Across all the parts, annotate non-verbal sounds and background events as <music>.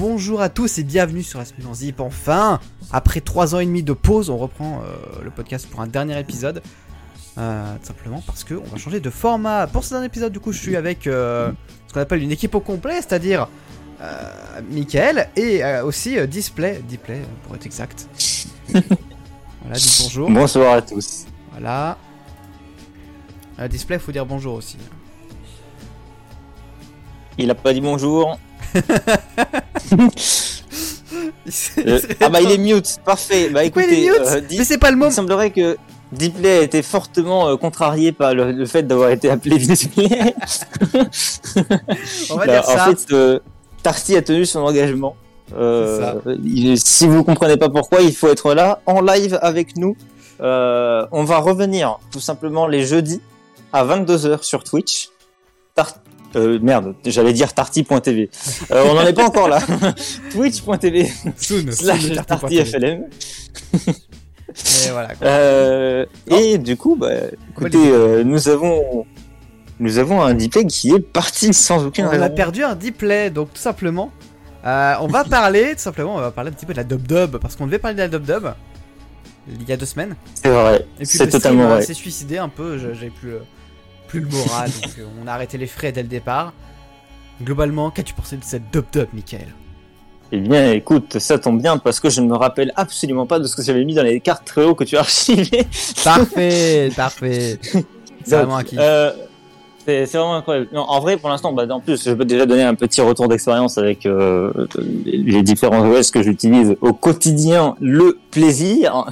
bonjour à tous et bienvenue sur Esprit en Zip. Enfin, après 3 ans et demi de pause, on reprend euh, le podcast pour un dernier épisode. Euh, tout simplement parce que on va changer de format. Pour ce dernier épisode, du coup, je suis avec euh, ce qu'on appelle une équipe au complet, c'est-à-dire Michael et aussi Display, Display pour être exact. <laughs> voilà, dites bonjour. Bonsoir à tous. Voilà. Display, faut dire bonjour aussi. Il a pas dit bonjour. Il Euh, il ah bah il est mute, parfait. Bah écoutez, il est mute euh, Mais c'est pas le il moment. semblerait que Deepplay a été fortement euh, contrarié par le, le fait d'avoir été appelé <laughs> Display. On va Bah, dire en ça. fait, euh, Tarty a tenu son engagement. Il- si vous comprenez pas pourquoi, il faut être là en live avec nous. On va revenir tout simplement les jeudis à 22h sur Twitch. Tar- euh, merde, j'allais dire tarty.tv. Euh, on n'en est pas encore là. <laughs> Twitch.tv slash tartyflm. <laughs> Et voilà. quoi. Euh, et du coup, bah, écoutez, euh, nous avons nous avons un Deepplay qui est parti sans aucune On raison. a perdu un Dplay, donc tout simplement. on va parler, tout simplement, on va parler un petit peu de la dub dub parce qu'on devait parler de la dub dub il y a deux semaines. C'est vrai. Et puis C'est le totalement stream vrai. s'est suicidé un peu, j'avais plus, plus le moral, <laughs> donc euh, on a arrêté les frais dès le départ. Globalement, qu'as-tu pensé de cette dub dub, Michael? Eh bien, écoute, ça tombe bien parce que je ne me rappelle absolument pas de ce que j'avais mis dans les cartes très haut que tu as archivées. <laughs> Parfait, parfait. <laughs> C'est vraiment un kiff. Euh, c'est c'est vraiment incroyable. Non, en vrai, pour l'instant, bah, en plus, je peux déjà donner un petit retour d'expérience avec euh, les différents OS que j'utilise au quotidien. Le plaisir.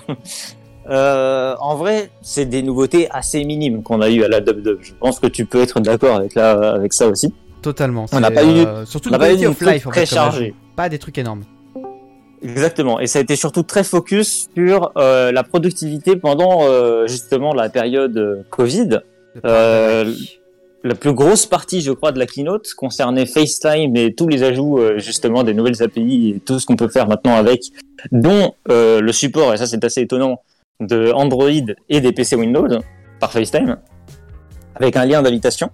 Euh, en vrai, c'est des nouveautés assez minimes qu'on a eu à la DubDub. Je pense que tu peux être d'accord avec, la- avec ça aussi. Totalement. on n'a pas eu- euh, surtout On le pas eu quality une of life, en très fait, chargée. Pas des trucs énormes. Exactement. Et ça a été surtout très focus sur euh, la productivité pendant euh, justement la période euh, Covid. La plus grosse partie, je crois, de la keynote concernait FaceTime et tous les ajouts justement des nouvelles API et tout ce qu'on peut faire maintenant avec, dont le support, et ça c'est assez étonnant, de Android et des PC Windows par FaceTime, avec un lien d'invitation.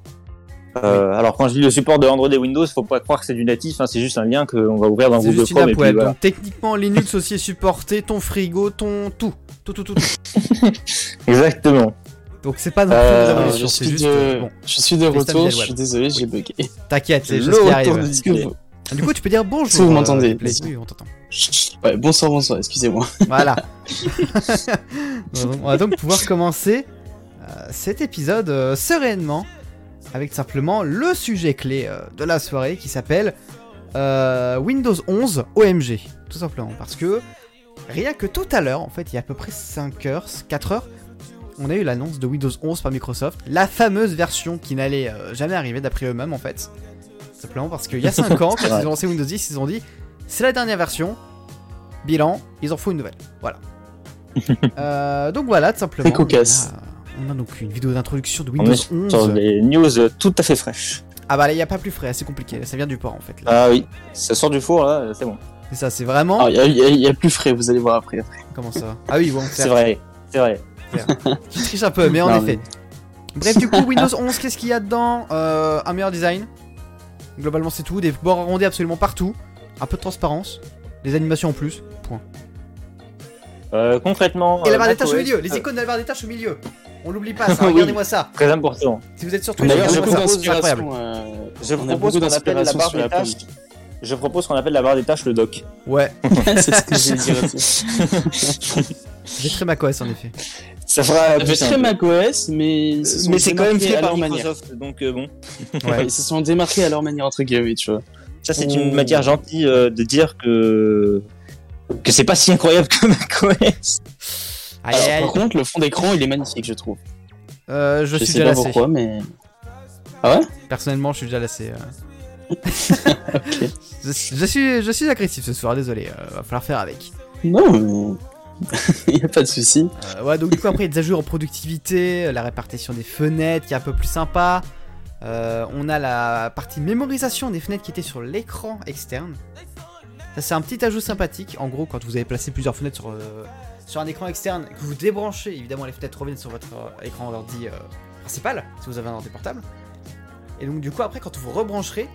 Euh, Alors quand je dis le support de Android et Windows, faut pas croire que c'est du natif, hein, c'est juste un lien qu'on va ouvrir dans Google juste une Chrome et app puis web. voilà. Donc techniquement, Linux aussi est supporté, ton frigo, ton tout. Tout, tout, tout. tout. <laughs> Exactement. Donc c'est pas non Euh, une je, révolution, c'est suis juste. de... euh, Bon, je suis de retour, je suis désolé, j'ai bugué. t'inquiète, c'est Le juste qui arrive. Du coup, tu peux dire bonjour. Que vous euh, m'entendez. Oui, on t'entend. Ouais, bonsoir, bonsoir, excusez-moi. <laughs> Voilà. <laughs> on va donc pouvoir commencer euh, cet épisode euh, sereinement avec simplement le sujet clé de la soirée qui s'appelle Windows 11 OMG. Tout simplement parce que rien que tout à l'heure, en fait, il y a à peu près 5 heures, 4 heures, on a eu l'annonce de Windows 11 par Microsoft, la fameuse version qui n'allait jamais arriver d'après eux-mêmes en fait. Simplement parce qu'il y a 5 ans, <laughs> quand ils ont lancé Windows 10, ils ont dit c'est la dernière version, bilan, ils en font une nouvelle. Voilà. <laughs> Euh, donc voilà, tout simplement. Très cocasse. On a, on a donc une vidéo d'introduction de On Windows est sur 11. des news euh, tout à fait fraîches. Ah bah là, il n'y a pas plus frais, c'est compliqué. Ça vient du port en fait. là. Ah oui, ça sort du four là, c'est bon. C'est ça, c'est vraiment. Alors, il y, a- il y a- il y a plus frais, vous allez voir après. Comment ça? Ah oui, bon, <laughs> C'est vrai, c'est vrai. Tu triches un peu, mais en Non, effet. Bref, du coup, Windows 11, qu'est-ce qu'il y a dedans? Euh, Un meilleur design. Globalement, c'est tout. Des bords arrondis absolument partout. Un peu de transparence. Des animations en plus. Point. Euh, concrètement. Et la euh, barre des tâches au milieu. Les euh, icônes de la barre des tâches au milieu. On l'oublie pas, <laughs> ça. Oui. Regardez-moi ça. Très important. Si vous êtes sur a je incroyable. euh, a propose beaucoup qu'on appelle la barre sur des la tâches. Je propose qu'on appelle la barre des tâches le doc. Ouais, <laughs> c'est ce que j'ai <laughs> dire aussi. j'ai très macOS en effet. Ça fera. Ça fait très macOS, mais sont Mais c'est quand même fait à par leur manière. Microsoft, donc euh, bon. Ouais, ils se sont démarqués à leur manière entre guillemets, tu vois. Ça c'est Oh. une matière gentille euh, de dire que que c'est pas si incroyable que macOS. Aïe, <laughs> Alors, aïe, aïe. par contre, le fond d'écran, il est magnifique, je trouve. Euh, je, Je, suis sais déjà pas lassé. pourquoi, mais. Ah ouais? Personnellement, je suis déjà lassé. euh. <laughs> Ok. je, je suis, je suis agressif ce soir, désolé. euh, va falloir faire avec. Non, mais. Il <laughs> y a pas de souci. Euh, ouais, donc du coup, après, il y a des ajouts en productivité, la répartition des fenêtres qui est un peu plus sympa. Euh, on a la partie mémorisation des fenêtres qui était sur l'écran externe. Ça, c'est un petit ajout sympathique. En gros, quand vous avez placé plusieurs fenêtres sur, euh, sur un écran externe que vous débranchez, évidemment, les fenêtres reviennent sur votre euh, écran ordi euh, principal, si vous avez un ordi portable. Et donc, du coup, après, quand vous rebrancherez,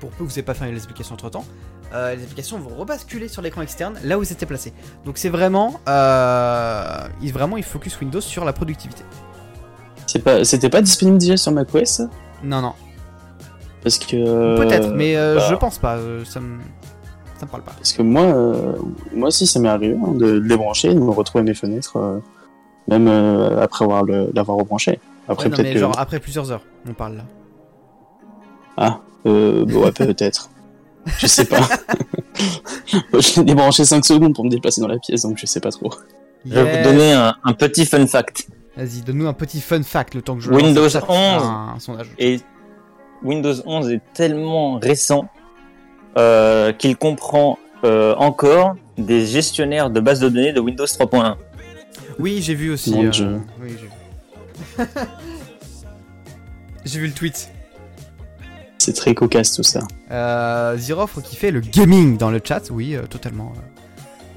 pour peu que vous n'ayez pas fait les applications entre temps, les applications vont rebasculer sur l'écran externe là où c'était placé. Donc c'est vraiment, euh, il, vraiment, il focus Windows sur la productivité. C'est pas, c'était pas disponible déjà sur macOS ça? Non, non. Parce que. Peut-être, mais euh, bah. je pense pas. euh, ça me, ça me parle pas. Parce que moi, euh, moi aussi, ça m'est arrivé hein, de débrancher, de me retrouver mes fenêtres, euh, même euh, après avoir l'avoir rebranché. Après, Ouais, non, peut-être mais que. genre après plusieurs heures, on parle là. Ah, euh, bah ouais, <laughs> peut-être. Je sais pas. Moi, <laughs> je l'ai débranché 5 secondes pour me déplacer dans la pièce, donc je sais pas trop. Je vais vous donner un, un petit fun fact. Vas-y, donne-nous un petit fun fact le temps que je Windows lance ça, ça 11. fera un, un sondage. Et Windows 11 est tellement récent euh, qu'il comprend euh, encore des gestionnaires de bases de données de Windows 3.1. Oui, j'ai vu aussi. Euh, Dieu. Oui, j'ai vu. <laughs> j'ai vu le tweet. C'est très cocasse tout ça. Euh, qui fait le gaming dans le chat, oui, euh, totalement.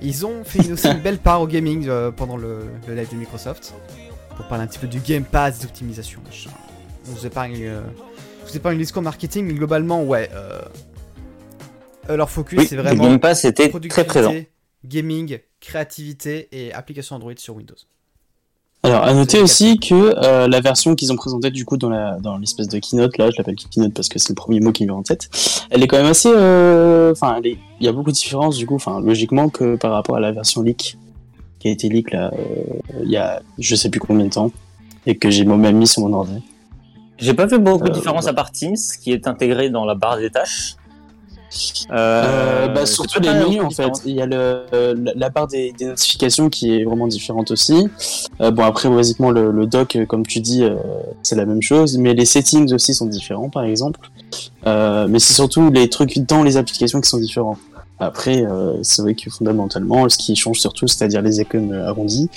Ils ont fait aussi <laughs> une belle part au gaming euh, pendant le, le live de Microsoft pour parler un petit peu du Game Pass, des optimisations, machin. On vous épargne, euh, je vous épargne le discours marketing, mais globalement, ouais. Leur focus, Oui, c'est le vraiment Game Pass était très présent. gaming, créativité et application Android sur Windows. Alors, à noter aussi que euh, la version qu'ils ont présentée du coup dans la dans l'espèce de keynote là, je l'appelle keynote parce que c'est le premier mot qui me vient en tête. Elle est quand même assez, euh, enfin, il y a beaucoup de différences du coup, enfin, logiquement que par rapport à la version leak qui a été leak là, euh, il y a je sais plus combien de temps et que j'ai moi-même mis sur mon ordi. J'ai pas fait beaucoup de Euh, différence à part Teams, qui est intégré dans la barre des tâches. Euh, bah, j'ai surtout les menus en fait. Il y a le, euh, la- barre des, des notifications qui est vraiment différente aussi. Euh, bon après basiquement le, euh, comme tu dis euh, c'est la même chose, mais les settings aussi sont différents par exemple. Euh, mais c'est surtout les trucs dans les applications qui sont différents. Après euh, c'est vrai que fondamentalement ce qui change surtout c'est-à-dire les icônes euh, arrondies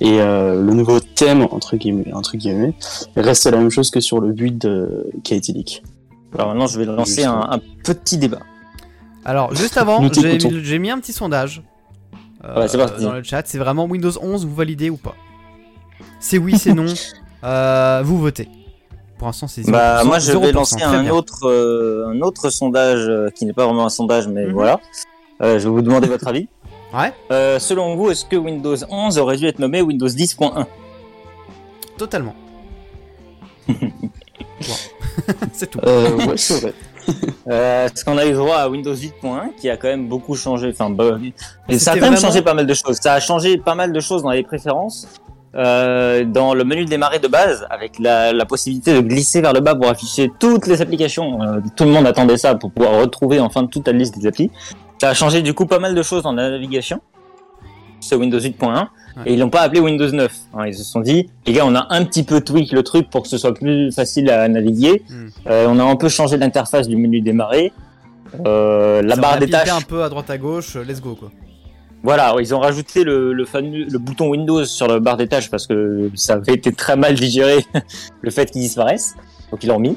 et euh, le nouveau thème entre guillemets, entre guillemets reste la même chose que sur le build euh, qui a été leak. Alors maintenant, je vais lancer un, un petit débat. Alors, juste avant, j'ai mis un petit sondage euh, Ouais, c'est parti. dans le chat. C'est vraiment Windows 11, vous validez ou pas? C'est oui, c'est non. <laughs> Euh, vous votez. Pour l'instant, c'est 0%. Bah, moi, je 0%, vais lancer un bien. autre, euh, un autre sondage euh, qui n'est pas vraiment un sondage, mais Mhm. voilà. Euh, je vais vous demander votre avis. <laughs> Ouais, Euh, selon vous, est-ce que Windows 11 aurait dû être nommé Windows 10.1 totalement. <laughs> C'est tout. Euh, ouais c'est vrai. <laughs> euh, Parce qu'on a eu droit à Windows 8.1 qui a quand même beaucoup changé. Enfin, bah, et ça a quand même vraiment- changé pas mal de choses. Ça a changé pas mal de choses dans les préférences. Euh, dans le menu de démarrer de base, avec la, la possibilité de glisser vers le bas pour afficher toutes les applications. Euh, tout le monde attendait ça pour pouvoir retrouver enfin toute la liste des applis. Ça a changé du coup pas mal de choses dans la navigation. C'est Windows 8.1 et ils l'ont pas appelé Windows 9. hein. ils se sont dit, les gars, on a un petit peu tweak le truc pour que ce soit plus facile à naviguer. Hmm. Euh, on a un peu changé l'interface du menu démarrer. Euh, la Ils ont barre des tâches. un peu à droite à gauche, euh, let's go quoi. Voilà, ils ont rajouté le, le fameux le bouton Windows sur la barre des tâches parce que ça avait été très mal digéré <laughs> le fait qu'il disparaisse. Donc ils l'ont mis.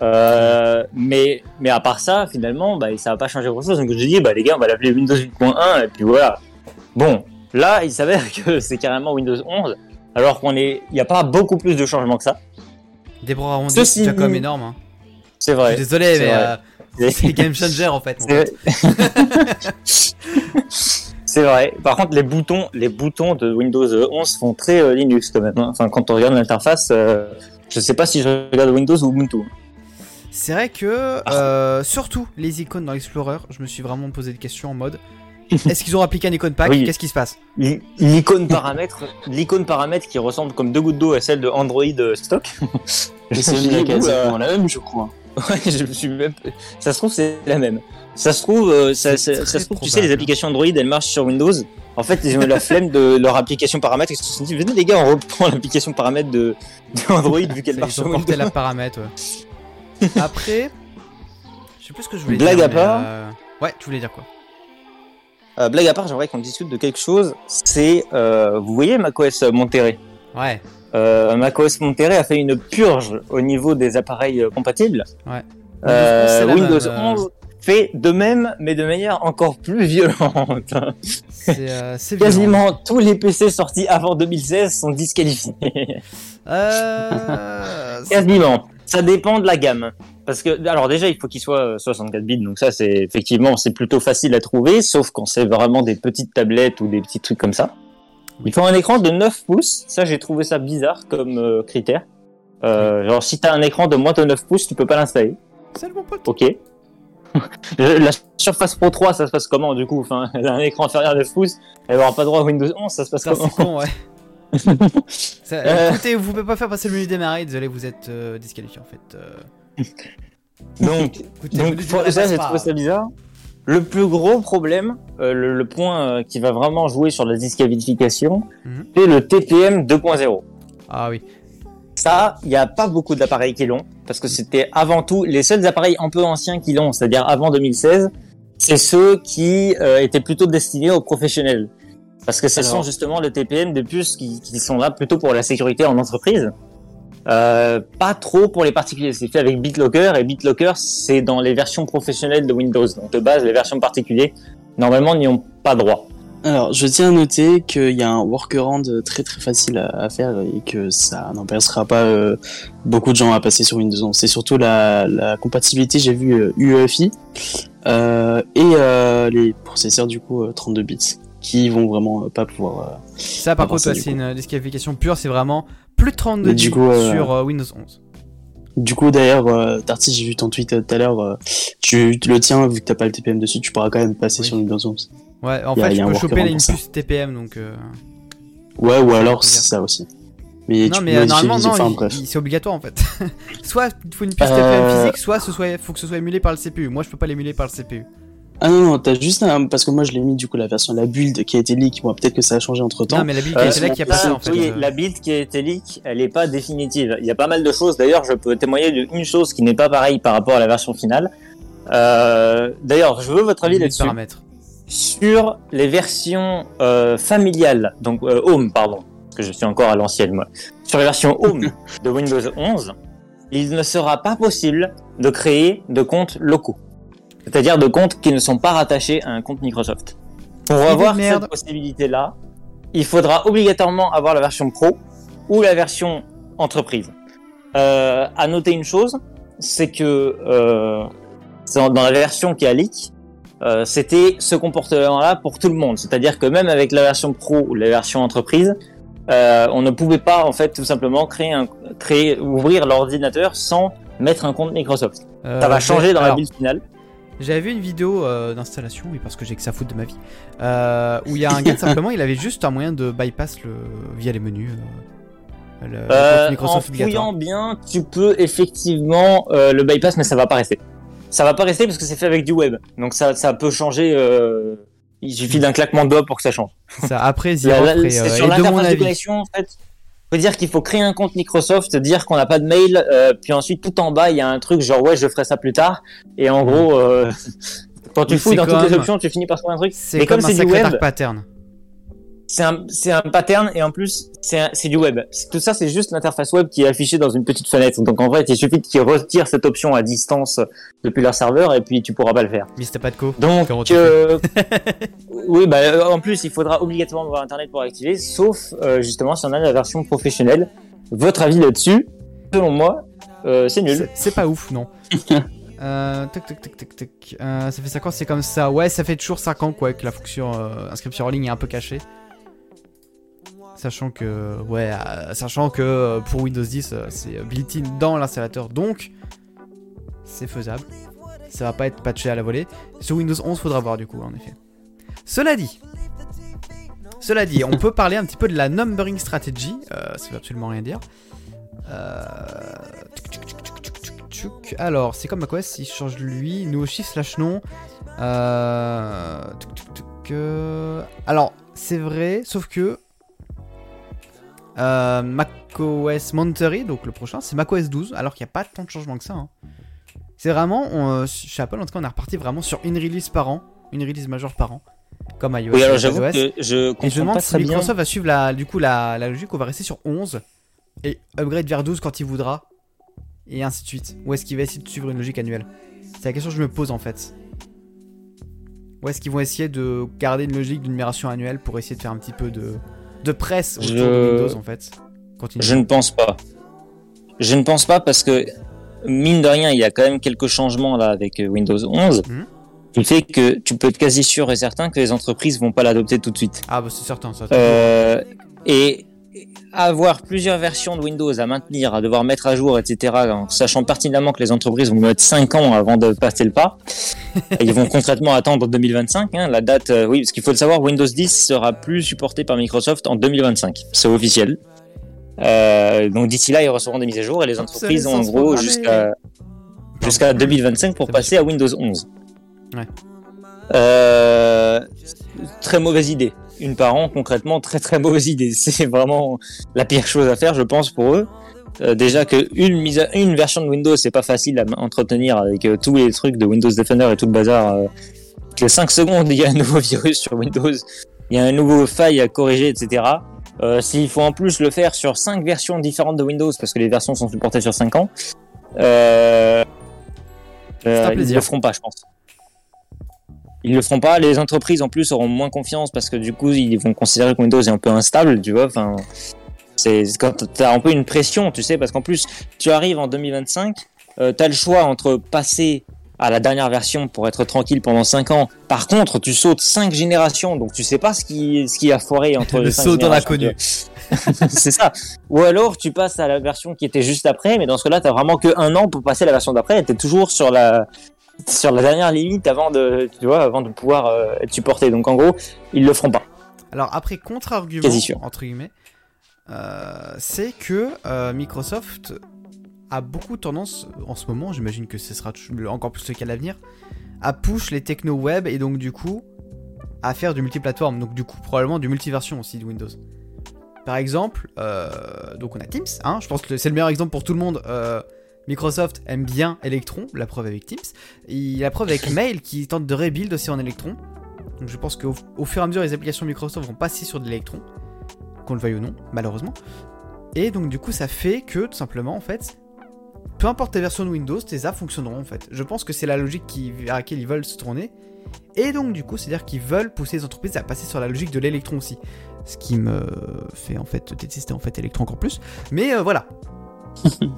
Euh, mais mais à part ça, finalement, bah, ça va pas changer grand chose. Donc je dis, bah les gars, on va l'appeler Windows 8.1 et puis voilà. Bon, là, il s'avère <laughs> que c'est carrément Windows 11, alors qu'on est, il n'y a pas beaucoup plus de changements que ça. Des bras arrondis, c'est déjà comme énorme. Hein. C'est Je vrai. suis désolé, mais euh, <laughs> c'est game changer en fait. <laughs> C'est vrai. Par contre, les boutons, les boutons de Windows 11 font très euh, Linux quand même. hein. Enfin, quand on regarde l'interface, euh, je sais pas si je regarde Windows ou Ubuntu. C'est vrai que, euh, surtout les icônes dans l'Explorer, je me suis vraiment posé des questions en mode <laughs> est-ce qu'ils ont appliqué un icône pack Oui. Qu'est-ce qui se passe L'icône paramètre, l'icône paramètre qui ressemble comme deux gouttes d'eau à celle de Android euh, stock. <laughs> C'est oula. la même je crois. Ouais, je me suis même. Ça se trouve c'est la même. Ça se trouve, euh, ça, se trouve, tu sais, les applications Android, elles marchent sur Windows. En fait, ils ont eu la flemme de leur application paramètre. Ils se sont dit, venez les gars, on reprend l'application paramètre de, de Android vu qu'elle marche Ils sur ont porté Windows. la paramètre. ouais. <laughs> Après, je sais plus ce que je voulais Blague dire. à mais, part. euh, Ouais, tu voulais dire quoi? Euh, blague à part, j'aimerais qu'on discute de quelque chose. C'est, euh, vous voyez macOS Monterey. Ouais. Euh, macOS Monterey a fait une purge au niveau des appareils euh, compatibles. Ouais. Euh, Windows 11, Windows c'est la même, 11 fait de même, mais de manière encore plus violente. C'est euh. <laughs> Quasiment tous les PC sortis avant 2016 sont disqualifiés. Euh, <laughs> Quasiment. Ça dépend de la gamme. Parce que, alors déjà, il faut qu'il soit 64 bits, donc ça, c'est effectivement, c'est plutôt facile à trouver, sauf quand c'est vraiment des petites tablettes ou des petits trucs comme ça. Il faut un écran de 9 pouces. Ça, j'ai trouvé ça bizarre comme euh, critère. Euh, genre, si t'as un écran de moins de 9 pouces, tu peux pas l'installer. Salut mon pote. Ok. <laughs> la Surface Pro 3, ça se passe comment du coup? Enfin, elle <laughs> a un écran inférieur à 9 pouces, elle aura pas droit à Windows 11, ça se passe Ça, comment? c'est con, ouais. <laughs> Ça- Euh. Écoutez, vous pouvez pas faire passer le menu démarrer, désolé, vous êtes euh, disqualifié en fait. euh. Donc, Écoutez, Donc, pour- ça, j'ai trouvé ça bizarre. Le plus gros problème, euh, le, le point qui va vraiment jouer sur la disqualification, Mhm. c'est le TPM 2.0. Ah oui. Ça, il n'y a pas beaucoup d'appareils qui l'ont, parce que c'était avant tout les seuls appareils un peu anciens qui l'ont, c'est-à-dire avant 2016, c'est ceux qui euh, étaient plutôt destinés aux professionnels. Parce que ce Alors- sont justement les TPM de puces qui, qui sont là plutôt pour la sécurité en entreprise. Euh, pas trop pour les particuliers. C'est fait avec BitLocker et BitLocker, c'est dans les versions professionnelles de Windows. Donc de base, les versions particuliers, normalement, n'y ont pas droit. Alors, je tiens à noter qu'il y a un workaround très très facile à, faire et que ça n'empêchera pas euh, beaucoup de gens à passer sur Windows 11. C'est surtout la, la compatibilité, j'ai vu euh, UEFI euh, et les processeurs du coup euh, 32 bits qui vont vraiment euh, pas pouvoir. euh, Ça, par contre, c'est coup. une disqualification pure, c'est vraiment plus de 32 Mais du coup, euh, sur euh, Windows 11. Du coup, d'ailleurs, euh, Darty, j'ai vu ton tweet euh, tout à l'heure. euh, tu le tiens, vu que t'as pas le TPM dessus, tu pourras quand même passer Oui. sur Windows 11. Ouais, en a- fait, je peux choper une puce TPM donc. euh, Ouais, ou alors c'est ça aussi. Mais Non, tu mais euh, normalement, non, enfin, il- il- c'est obligatoire en fait. <laughs> soit il faut une puce Euh, TPM physique, soit soit, faut que ce soit émulé par le CPU. Moi, je peux pas l'émuler par le CPU. Ah non, non, t'as juste un... Parce que moi, je l'ai mis, du coup, la version, la build qui a été leak. Bon, peut-être que ça a changé entre temps. Non, mais la build Euh, c'est là qui a ça, en fait. oui, euh. la build qui a été leak, elle n'est pas définitive. Il y a pas mal de choses. D'ailleurs, je peux témoigner d'une chose qui n'est pas pareille par rapport à la version finale. Euh, D'ailleurs, je veux votre avis là-dessus. paramètres. Sur les versions euh, familiales, donc euh, Home, pardon, parce que je suis encore à l'ancienne moi. Sur les versions Home <laughs> de Windows 11, il ne sera pas possible de créer de comptes locaux. C'est-à-dire de comptes qui ne sont pas rattachés à un compte Microsoft. Pour avoir cette possibilité-là, il faudra obligatoirement avoir la version Pro ou la version entreprise. Euh, à noter une chose, c'est que euh, dans la version qui a leak, euh, c'était ce comportement-là pour tout le monde. C'est-à-dire que même avec la version Pro ou la version entreprise, euh, on ne pouvait pas en fait tout simplement créer un, créer, ouvrir l'ordinateur sans mettre un compte Microsoft. Ça va changer dans la alors, build finale. J'avais vu une vidéo euh, d'installation, oui, parce que j'ai que ça foutre de ma vie, euh, où il y a un gars <laughs> simplement, il avait juste un moyen de bypass le via les menus. euh, le, le compte en Microsoft obligatoire. fouillant bien, tu peux effectivement le bypass, mais ça va pas rester. Ça va pas rester parce que c'est fait avec du web. Donc ça, ça peut changer. il suffit d'un claquement de doigts pour que ça change. Ça, après, <laughs> c'est sur l'interface de connexion, en fait. Faut dire qu'il faut créer un compte Microsoft, dire qu'on n'a pas de mail, euh, puis ensuite tout en bas il y a un truc genre ouais je ferai ça plus tard. Et en gros, euh, <laughs> quand tu Oui, fouilles dans toutes les options, tu finis par trouver un truc. C'est comme, comme un c'est du sacré web, dark pattern. C'est un, c'est un pattern et en plus c'est du web. Tout ça c'est juste l'interface web qui est affichée dans une petite fenêtre. Donc en fait il suffit qu'ils retirent cette option à distance depuis leur serveur et puis tu pourras pas le faire. Mais c'était pas de co. Donc, euh, oui, bah, euh, en plus, il faudra obligatoirement avoir Internet pour activer, sauf euh, justement si on a la version professionnelle. Votre avis là-dessus Selon moi, euh, c'est nul. C'est- pas ouf, non. <laughs> euh, tac, tac, tac, tac, tac. Euh, ça fait 5 ans, c'est comme ça. Ouais, ça fait toujours 5 ans quoi, que la fonction euh, inscription en ligne est un peu cachée. Sachant que, ouais, euh, sachant que euh, pour Windows 10, euh, c'est built-in dans l'installateur, donc c'est faisable. Ça va pas être patché à la volée. Sur Windows 11, faudra voir du coup, en effet. Cela dit, cela dit, on peut parler un petit peu de la numbering strategy. Euh, ça veut absolument rien dire. Alors, c'est comme macOS, il change lui, nouveau chiffre slash nom. Euh, Alors, c'est vrai, sauf que euh, macOS Monterey, donc le prochain, c'est macOS 12, alors qu'il n'y a pas tant de changements que ça. hein. C'est vraiment, on, euh, chez Apple, en tout cas, on est reparti vraiment sur une release par an, une release majeure par an, comme iOS. Oui, alors et j'avoue iOS. que je Et je me comprends demande pas si très bien. Microsoft va suivre la, du coup la, la logique, on va rester sur 11 et upgrade vers 12 quand il voudra, et ainsi de suite. Ou est-ce qu'il va essayer de suivre une logique annuelle? C'est la question que je me pose en fait. Ou est-ce qu'ils vont essayer de garder une logique d'une numération annuelle pour essayer de faire un petit peu de, de presse autour Je- de Windows en fait Continue. Je ne pense pas. Je ne pense pas parce que mine de rien, il y a quand même quelques changements là avec euh, Windows 11. Mhm. Qui fait que tu peux être quasi sûr et certain que les entreprises vont pas l'adopter tout de suite. Ah bah c'est certain ça. Euh, et avoir plusieurs versions de Windows à maintenir, à devoir mettre à jour, etc., en sachant pertinemment que les entreprises vont mettre 5 ans avant de passer le pas, et ils vont <laughs> concrètement attendre 2025. Hein, la date, euh, oui, parce qu'il faut le savoir, Windows 10 sera plus supporté par Microsoft en 2025. C'est officiel. Euh, donc d'ici là, ils recevront des mises à jour et les entreprises ont en gros jusqu'à jusqu'à 2025 pour passer à Windows 11. Ouais. Euh, très mauvaise idée. Une par an, concrètement, très très mauvaise idée. <laughs> C'est vraiment la pire chose à faire, je pense, pour eux. Euh, déjà que une mise à, une version de Windows, c'est pas facile à entretenir avec euh, tous les trucs de Windows Defender et tout le bazar. Euh, que 5 <laughs> secondes, il y a un nouveau virus sur Windows, il y a un nouveau faille à corriger, etc. S'il faut en plus le faire sur 5 versions différentes de Windows, parce que les versions sont supportées sur 5 ans, euh, euh, ils le feront pas, je pense. Ils le feront pas. Les entreprises en plus auront moins confiance parce que du coup ils vont considérer que Windows est un peu instable, tu vois. Enfin, c'est quand t'as un peu une pression, tu sais, parce qu'en plus tu arrives en 2025, euh, t'as le choix entre passer à la dernière version pour être tranquille pendant 5 ans. Par contre, tu sautes 5 générations, donc tu sais pas ce qui ce qui a foiré entre Le saut dans l'inconnu. <laughs> c'est ça. Ou alors tu passes à la version qui était juste après, mais dans ce cas-là, t'as vraiment que un an pour passer à la version d'après. T'es toujours sur la sur la dernière limite avant de tu vois avant de pouvoir euh, être supporté. Donc en gros, ils le feront pas. Alors après contre-argument entre guillemets, euh, c'est que euh, Microsoft a beaucoup tendance en ce moment, j'imagine que ce sera encore plus le cas à l'avenir, à push les techno web et donc du coup à faire du multiplateforme, donc du coup probablement du multiversion aussi de Windows. Par exemple, donc on a Teams, hein, je pense que c'est le meilleur exemple pour tout le monde. Microsoft aime bien Electron, la preuve avec Teams, et la preuve avec Mail qui tente de rebuild aussi en Electron. Donc je pense qu'au au fur et à mesure, les applications Microsoft vont passer sur de l'électron, qu'on le veuille ou non, malheureusement. Et donc du coup, ça fait que tout simplement, en fait, peu importe ta version de Windows, tes apps fonctionneront en fait. Je pense que c'est la logique vers laquelle ils veulent se tourner. Et donc du coup, c'est-à-dire qu'ils veulent pousser les entreprises à passer sur la logique de l'électron aussi. Ce qui me fait en fait détester en fait Electron encore plus. Mais euh, voilà.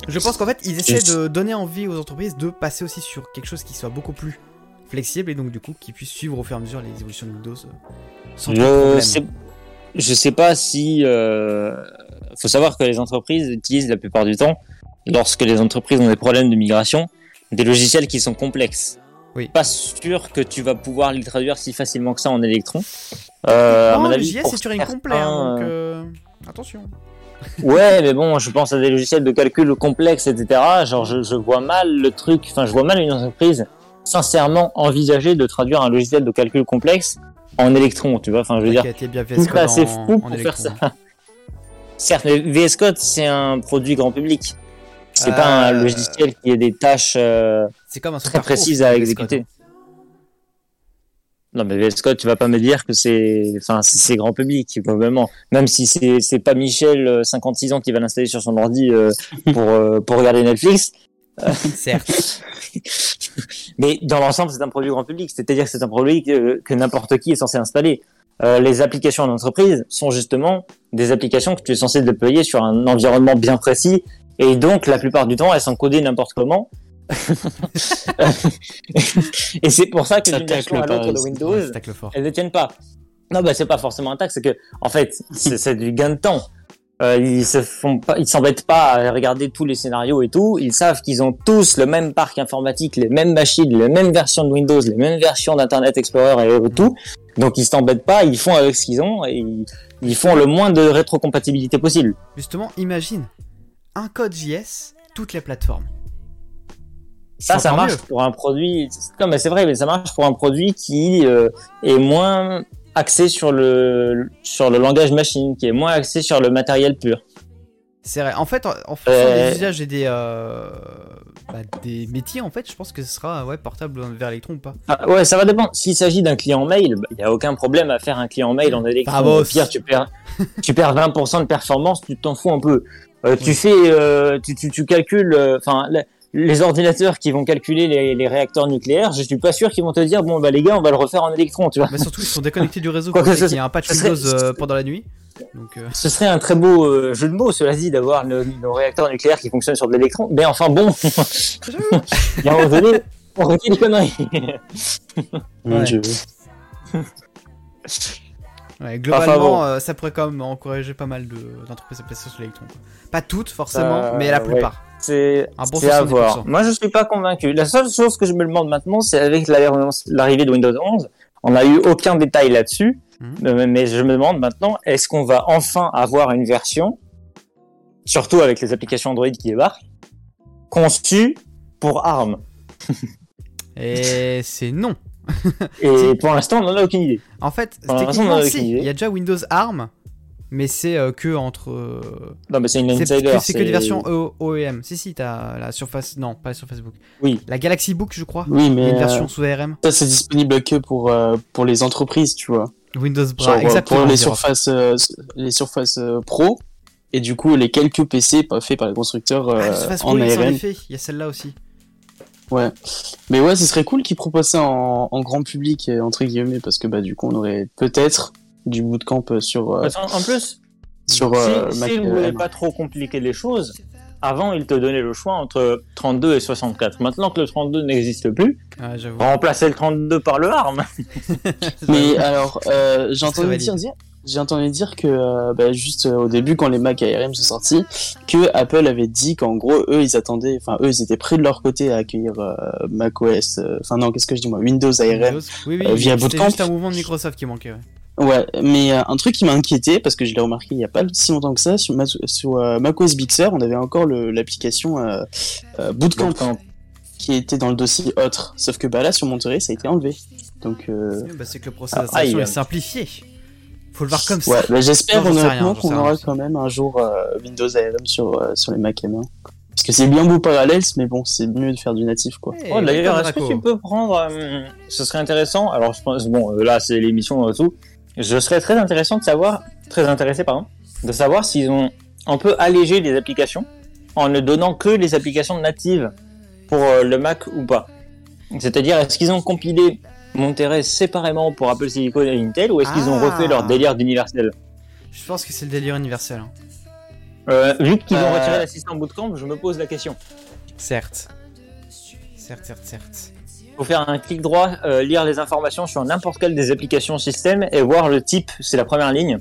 Je pense qu'en fait, ils essaient de donner envie aux entreprises de passer aussi sur quelque chose qui soit beaucoup plus flexible et donc du coup qui puisse suivre au fur et à mesure les évolutions de Windows euh, sans Je problème. sais, je sais pas si. Euh, faut savoir que les entreprises utilisent la plupart du temps, lorsque les entreprises ont des problèmes de migration, des logiciels qui sont complexes. Oui. Pas sûr que tu vas pouvoir les traduire si facilement que ça en électron. Euh, à non, le JS c'est Turing complet, hein, donc euh, euh, attention. Ouais, mais bon, je pense à des logiciels de calcul complexes, etc. Genre, je, je vois mal le truc, enfin, je vois mal une entreprise sincèrement envisager de traduire un logiciel de calcul complexe en électron, tu vois. Enfin, je veux dire, T'inquiète, il y a bien tout VS Code ça, c'est en- fou pour faire ça. <laughs> Certes, mais VS Code, c'est un produit grand public. C'est pas un Euh, logiciel qui ait des tâches euh, C'est comme un très précises à exécuter. Non, mais VS Code, tu vas pas me dire que c'est, enfin, c'est grand public, probablement. Même si c'est, c'est pas Michel, euh, 56 ans, qui va l'installer sur son ordi euh, <laughs> pour, euh, pour regarder Netflix. <laughs> Certes. <laughs> Mais dans l'ensemble, c'est un produit grand public. C'est-à-dire que c'est un produit que, que n'importe qui est censé installer. Euh, les applications en entreprise sont justement des applications que tu es censé déployer sur un environnement bien précis. Et donc, la plupart du temps, elles sont codées n'importe comment. <laughs> et c'est pour ça que d'une version à l'autre de Windows, Ouais, elles ne tiennent pas. Non, bah c'est pas forcément un taxe, c'est que en fait c'est c'est du gain de temps. Euh, ils se font pas, ils s'embêtent pas à regarder tous les scénarios et tout. Ils savent qu'ils ont tous le même parc informatique, les mêmes machines, les mêmes versions de Windows, les mêmes versions d'Internet Explorer et tout. Donc ils s'embêtent pas, ils font avec ce qu'ils ont et ils, ils font le moins de rétrocompatibilité possible. Justement, imagine un code JS, toutes les plateformes. Ça, ça marche mieux. pour un produit. Non, mais c'est vrai, mais ça marche pour un produit qui euh, est moins axé sur le sur le langage machine, qui est moins axé sur le matériel pur. C'est vrai. En fait, en, fonction Euh. des usages et des, euh, bah, des métiers, en fait, je pense que ce sera ouais, portable vers Electron ou pas. Ah, ouais, ça va dépendre. S'il s'agit d'un client mail, il n'y a aucun problème à faire un client mail en électron. Vamos. Au pire, tu perds, <laughs> tu perds 20% de performance, tu t'en fous un peu. Euh, Tu fais, tu, tu, tu calcules, enfin, les ordinateurs qui vont calculer les, les réacteurs nucléaires, je suis pas sûr qu'ils vont te dire bon bah les gars on va le refaire en électron, tu vois. Mais surtout, ils sont déconnectés du réseau <laughs> Quoi quand que ce- il y a un patch serait- Windows euh, pendant la nuit. Donc, euh, Ce serait un très beau euh, jeu de mots, cela dit, d'avoir nos, nos réacteurs nucléaires qui fonctionnent sur de l'électron. Mais enfin bon, <laughs> il y a un moment donné, on retient des conneries. <laughs> Mon Ouais. dieu. ouais, globalement, bon. euh, ça pourrait quand même encourager pas mal de- d'entreprises à passer sur l'électron. Pas toutes, forcément, Euh, mais la ouais. C'est bon à 70%. voir. Moi, je suis pas convaincu. La seule chose que je me demande maintenant, c'est avec la- l'arrivée de Windows 11, on n'a eu aucun détail là-dessus, Mhm. Euh, mais je me demande maintenant, est-ce qu'on va enfin avoir une version, surtout avec les applications Android qui débarquent, conçue pour ARM <laughs> Et c'est non. Et <laughs> pour l'instant, on n'en a aucune idée. En fait, Pour l'instant, on techniquement, en a si, aucune idée. il y a déjà Windows ARM, mais c'est euh, que entre. euh, Non, mais c'est une insider. c'est que des versions OEM. Si, si, t'as la Surface. Non, pas la Surface Book. Oui. La Galaxy Book, je crois. Oui, mais une euh, version sous ARM. ça c'est disponible que pour pour les entreprises, tu vois. Windows Genre, Bra, euh, exactement. pour les surfaces les surfaces pro et du coup les quelques PC faits par les constructeurs Ah, la en Pro, ARM. Il y a celle-là aussi. Ouais. Mais ouais, ce serait cool qu'ils proposent ça en, en grand public entre guillemets parce que bah du coup on aurait peut-être du bootcamp euh, sur euh, En plus, sur euh, si, Mac euh, voulaient M. pas trop compliquer les choses, avant, ils te donnaient le choix entre 32 et 64. Maintenant que le 32 n'existe plus, j'avoue. remplacer le 32 par le ARM. <laughs> Mais alors, euh, j'ai entendu dire, dire- j'ai entendu dire que euh, bah, juste euh, au début, quand les Mac ARM sont sortis, que Apple avait dit qu'en gros, eux, ils attendaient, enfin, eux, ils étaient prêts de leur côté à accueillir euh, macOS, euh, enfin non, qu'est-ce que je dis moi, Windows ARM. Windows. Oui, oui, euh, via c'était Bootcamp. juste un mouvement de Microsoft qui manquait. ouais. Ouais, mais euh, un truc qui m'a inquiété parce que je l'ai remarqué il y a pas si longtemps que ça sur, Ma- sur euh, macOS Big Sur, on avait encore le- l'application euh, euh, Bootcamp qui était dans le dossier autre, sauf que bah là sur Monterey, ça a été enlevé. Donc euh, bah, c'est que le processus Ah, est simplifié. Faut le voir comme ça. Ouais, bah, j'espère honnêtement qu'on aura quand même un jour euh, Windows ARM sur, euh, sur les Mac M1. Parce que c'est bien beau parallèle, mais bon, c'est mieux de faire du natif, quoi. Oh, D'ailleurs, est-ce que tu peux prendre, euh, ce serait intéressant, alors je pense, bon, là c'est l'émission tout, je serais très intéressant de savoir, très intéressé pardon, de savoir s'ils ont un peu allégé les applications en ne donnant que les applications natives pour euh, le Mac ou pas. C'est-à-dire, est-ce qu'ils ont compilé Monterey séparément pour Apple Silicon et Intel ou est-ce qu'ils ont Ah. refait leur délire d'universel? Je pense que c'est le délire universel. hein. euh, Vu qu'ils ont Euh. retiré l'assistant bootcamp, je me pose la question. Certes. Certes, certes, certes. Faut faire un clic droit, euh, lire les informations sur n'importe quelle des applications système et voir le type, c'est la première ligne.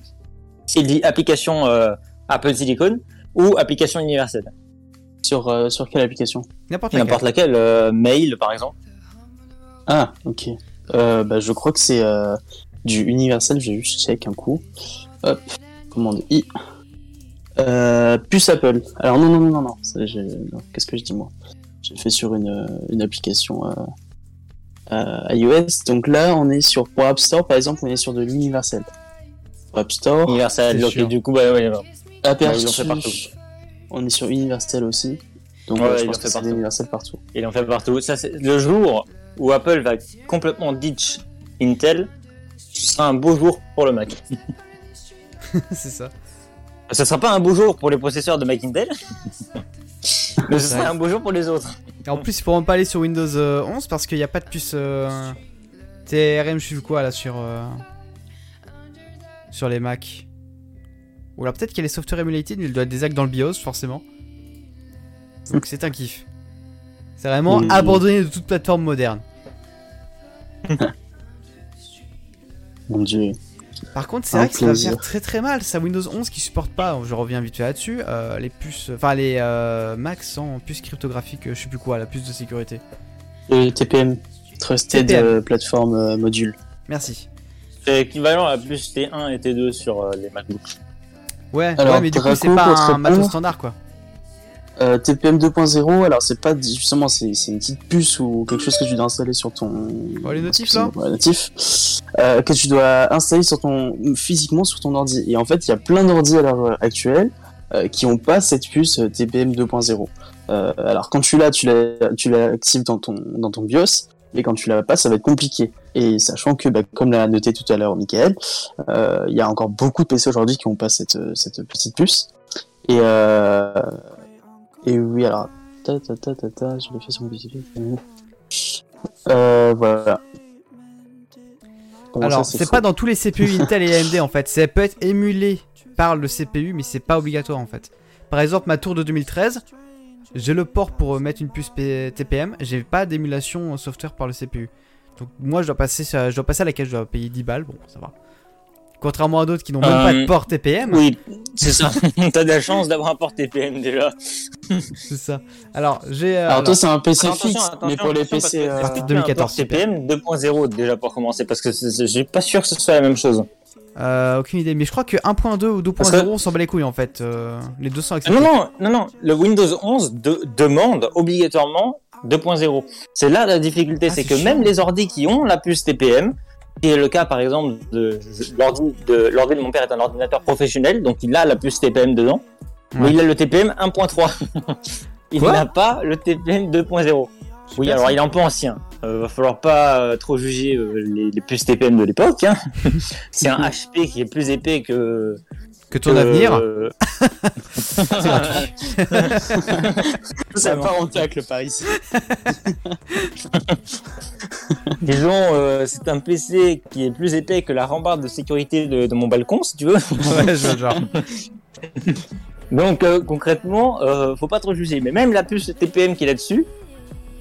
S'il dit application euh, Apple Silicon ou application universelle. Sur, euh, sur quelle application? N'importe laquelle. N'importe laquelle, euh, mail par exemple. Ah, ok. Euh, bah, je crois que c'est euh, du universel, j'ai juste check un coup. Hop, commande I. Euh, puce Apple. Alors non, non, non, non, non. Qu'est-ce que je dis moi? J'ai fait sur une, une application euh, iOS. Donc là, on est sur pour App Store, par exemple, on est sur de l'universel. App Store, Universel, c'est ok, sûr. du coup, bah, ouais, ouais. Aperçu, ils l'ont fait partout. on est sur universel aussi. Donc Ouais, ils je l'ont pense fait que c'est partout. universel partout. ils l'ont fait partout. Ça, c'est le jour où Apple va complètement ditch Intel, ce sera un beau jour pour le Mac. <laughs> c'est ça. Ce sera pas un beau jour pour les processeurs de Mac Intel, <laughs> mais ce Ouais. sera un beau jour pour les autres. Et en plus, ils pourront pas aller sur Windows euh, 11 parce qu'il n'y a pas de puce euh, TRM, je sais quoi là sur euh, sur les Mac. Ou alors peut-être qu'il y a les software emulated, mais il doit être des actes dans le BIOS forcément. Donc c'est un kiff. C'est vraiment Mm. abandonné de toute plateforme moderne. <laughs> Mon dieu. Par contre, c'est vrai que ça va faire très très mal. Ça Windows 11 qui supporte pas, je reviens vite fait là-dessus, euh, les puces, enfin les euh, Mac sans puce cryptographique, euh, je sais plus quoi, la puce de sécurité. Et TPM, Trusted TPM. euh, Platform euh, Module. Merci. C'est équivalent à plus T1 et T2 sur les MacBooks. Ouais, Alors, ouais mais du coup, c'est pas un matos standard quoi. Euh, TPM 2.0, alors c'est pas justement c'est une petite puce ou quelque chose que tu dois installer sur ton Oh, les notifs, là Ouais, notif, euh, que tu dois installer sur ton physiquement sur ton ordi. Et en fait, il y a plein d'ordi à l'heure actuelle euh, qui ont pas cette puce TPM 2.0. Euh, alors quand tu l'as, tu la tu l'actives dans ton dans ton BIOS, mais quand tu l'as pas, ça va être compliqué. Et sachant que, bah, comme l'a noté tout à l'heure Michael, il y a encore beaucoup de PC aujourd'hui qui ont pas cette cette petite puce. Et euh, et oui, alors ta ta ta ta ta, je le fais sur mon PC. Euh, voilà. Alors, c'est pas dans tous les CPU <laughs> Intel et AMD en fait. Ça peut être émulé par le CPU, mais c'est pas obligatoire en fait. Par exemple, ma tour de 2013, j'ai le port pour euh, mettre une puce TPM. J'ai pas d'émulation software par le CPU. Donc, moi, je dois passer, je dois passer à laquelle je dois payer 10 balles. Bon, ça va. Contrairement à d'autres qui n'ont même pas de Euh, port TPM. Oui, c'est ça. <laughs> T'as de la chance d'avoir un port TPM déjà. <laughs> C'est ça. Alors, j'ai. euh, Alors, alors, toi, c'est un PC Alors, attention, fixe, attention, mais pour les PC. euh, un 2014, port TPM 2.0 déjà pour commencer parce que c'est- j'ai pas sûr que ce soit la même chose. euh, aucune idée. Mais je crois que 1.2 ou 2.0, Parce que- on s'en bat les couilles en fait. Euh, les deux sont Ah, acceptés. Non, non, non, non. Le Windows 11 de- demande obligatoirement 2.0. C'est là la difficulté, Ah, c'est que chiant. même les ordis qui ont la puce TPM, qui est le cas par exemple de l'ordi de, l'ordi de mon père est un ordinateur professionnel, donc il a la puce TPM dedans, mais il a le TPM 1.3. <laughs> il n'a pas le TPM 2.0. Oui, alors ça. il est un peu ancien. Euh, va falloir pas euh, trop juger euh, les, les puces TPM de l'époque. Hein. <laughs> c'est un <laughs> HP qui est plus épais que Que ton que- avenir. euh, <laughs> C'est gratuit. Ça part en tacle par ici. <laughs> Disons, euh, c'est un PC qui est plus épais que la rambarde de sécurité de, de mon balcon, si tu veux. ouais, je le genre. Donc euh, concrètement, euh, faut pas trop juger. Mais même la puce TPM qu'il a dessus,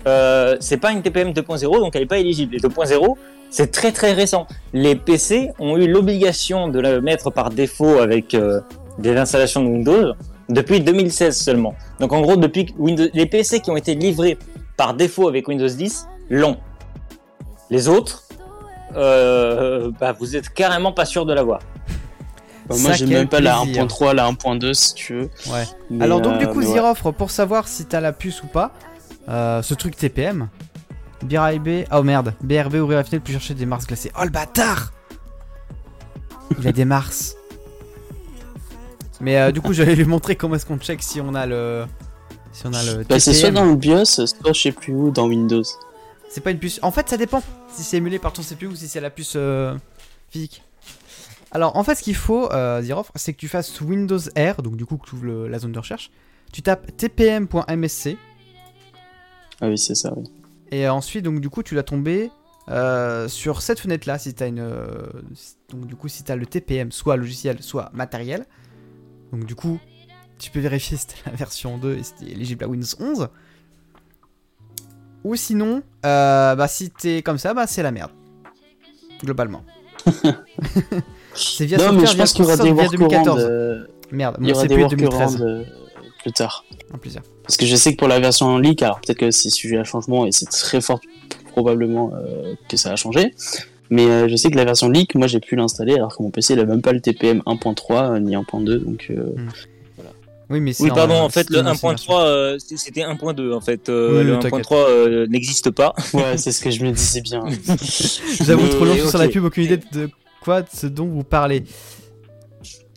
euh, c'est pas une TPM 2.0, donc elle est pas éligible. Et 2.0, c'est très très récent. Les PC ont eu l'obligation de la mettre par défaut avec euh, des installations de Windows depuis 2016 seulement. Donc en gros, depuis que Windows, les PC qui ont été livrés par défaut avec Windows 10 l'ont. Les autres, euh, bah, vous êtes carrément pas sûr de l'avoir. Bah, moi, j'ai même pas la plaisir. 1.3, la 1.2 si tu veux. Ouais. Mais, Alors donc euh, du coup ouais. Ziroffre, pour savoir si t'as la puce ou pas, euh, ce truc TPM, BRB, oh merde, BRB ouvrir la fenêtre pour chercher des Mars glacés. Oh le bâtard Il a des Mars. Mais euh, du coup j'allais lui montrer comment est-ce qu'on check si on a le... Si on a le Bah, c'est soit dans le BIOS, soit je sais plus où dans Windows. C'est pas une puce. En fait, ça dépend si c'est émulé par ton CPU ou si c'est la puce euh, physique. Alors, en fait, ce qu'il faut, euh, c'est que tu fasses Windows R, donc du coup, que tu ouvres la zone de recherche. Tu tapes tpm.msc Ah oui, c'est ça, oui. et ensuite, donc du coup, tu dois tomber euh, sur cette fenêtre-là si t'as une. euh, donc du coup, si t'as le TPM, soit logiciel, soit matériel. Donc du coup, tu peux vérifier si t'as la version 2 et si t'es éligible à Windows 11. Ou sinon, euh, bah si t'es comme ça, bah c'est la merde. Globalement. <laughs> c'est via Non, software, mais je via pense qu'il y aura des via workarounds. 2014. euh, Merde, Il y aura des est 2013. workarounds euh, plus tard. Un plaisir. Parce que je sais que pour la version en leak, alors peut-être que c'est sujet à changement et c'est très fort probablement euh, que ça a changé. Mais euh, je sais que la version leak, moi j'ai pu l'installer alors que mon PC il a même pas le TPM 1.3 euh, ni 1.2 donc euh, Oui, mais c'est Oui, pardon, en- en fait, le une ancienne version. 1.3, euh, c- c'était 1.2, en fait. Euh, Oui, le oui, t'inquiète. 1.3 euh, n'existe pas. <laughs> ouais c'est ce que je me disais bien. <laughs> J'avoue trop long sur la pub, aucune idée de quoi de ce dont vous parlez.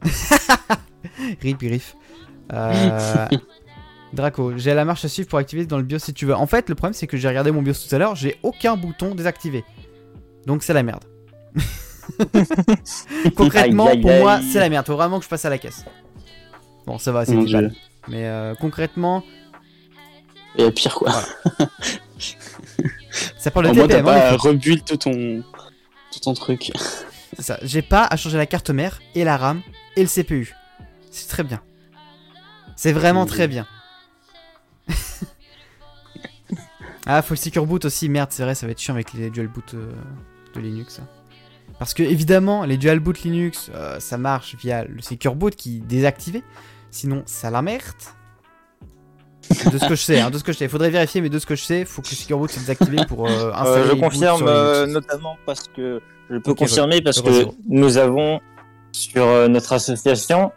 <laughs> Rip Griff. Euh, <laughs> Draco, j'ai la marche à suivre pour activer dans le BIOS si tu veux. En fait, le problème c'est que j'ai regardé mon BIOS tout à l'heure, j'ai aucun bouton désactivé. Donc c'est la merde. <laughs> Concrètement, Aïe, aïe, pour moi, c'est la merde. Faut vraiment que je passe à la caisse. Bon, ça va, c'est Mon 10 balles. Dieu. Mais euh, concrètement, Et pire quoi. <laughs> ça parle de t'as TPM. en pas rebuild tout ton tout ton truc. C'est ça. J'ai pas à changer la carte mère et la RAM et le CPU. C'est très bien. C'est vraiment très bien. <laughs> ah, faut le secure boot aussi. Merde, c'est vrai, ça va être chiant avec les dual boot euh, de Linux. Parce que évidemment, les dual boot Linux, euh, ça marche via le secure boot qui est désactivé. Sinon, ça la merde. De ce que je sais, hein, de ce que je sais. Faudrait vérifier, mais de ce que je sais, faut que le secure boot soit désactivé pour euh, installer. Euh, je boot confirme euh, notamment parce que je peux confirmer parce que nous avons sur notre association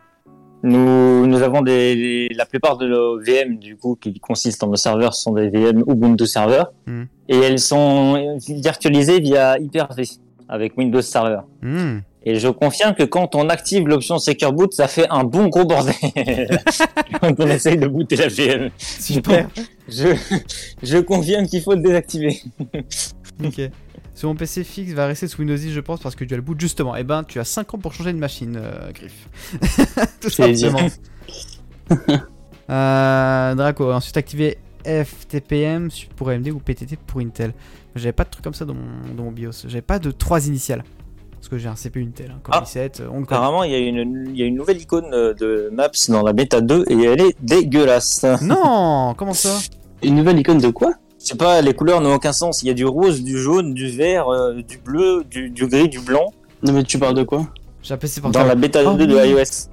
nous nous avons des, des- la plupart de nos VM du coup qui consistent en nos serveurs sont des VM Ubuntu serveurs Hmm. et elles sont virtualisées via Hyper-V avec Windows Server. Hmm. Et je confirme que quand on active l'option Secure Boot, ça fait un bon gros bordel <laughs> quand on essaye de booter la VM. Super. Je, je confirme qu'il faut le désactiver. Ok. Sur mon PC fixe va rester sous Windows 10 je pense parce que tu as le boot justement. Eh ben tu as 5 ans pour changer de machine, euh, Griff. <laughs> Tout simplement. <laughs> euh, Draco, ensuite activer PF, TPM pour AMD ou PTT pour Intel. J'avais pas de truc comme ça dans mon, dans mon BIOS. J'avais pas de trois initiales. Parce que j'ai un CPU Intel, hein, Core Ah. i7, on le connaît. Apparemment, il y, a une, il y a une nouvelle icône euh, de Maps dans la bêta 2 et elle est dégueulasse. Non, comment ça? Une nouvelle icône de quoi? Je sais pas, les couleurs n'ont aucun sens. Il y a du rose, du jaune, du vert, euh, du bleu, du, du gris, du blanc Non mais tu parles de quoi J'ai un PC dans portable. la bêta Oh 2 de oui. iOS.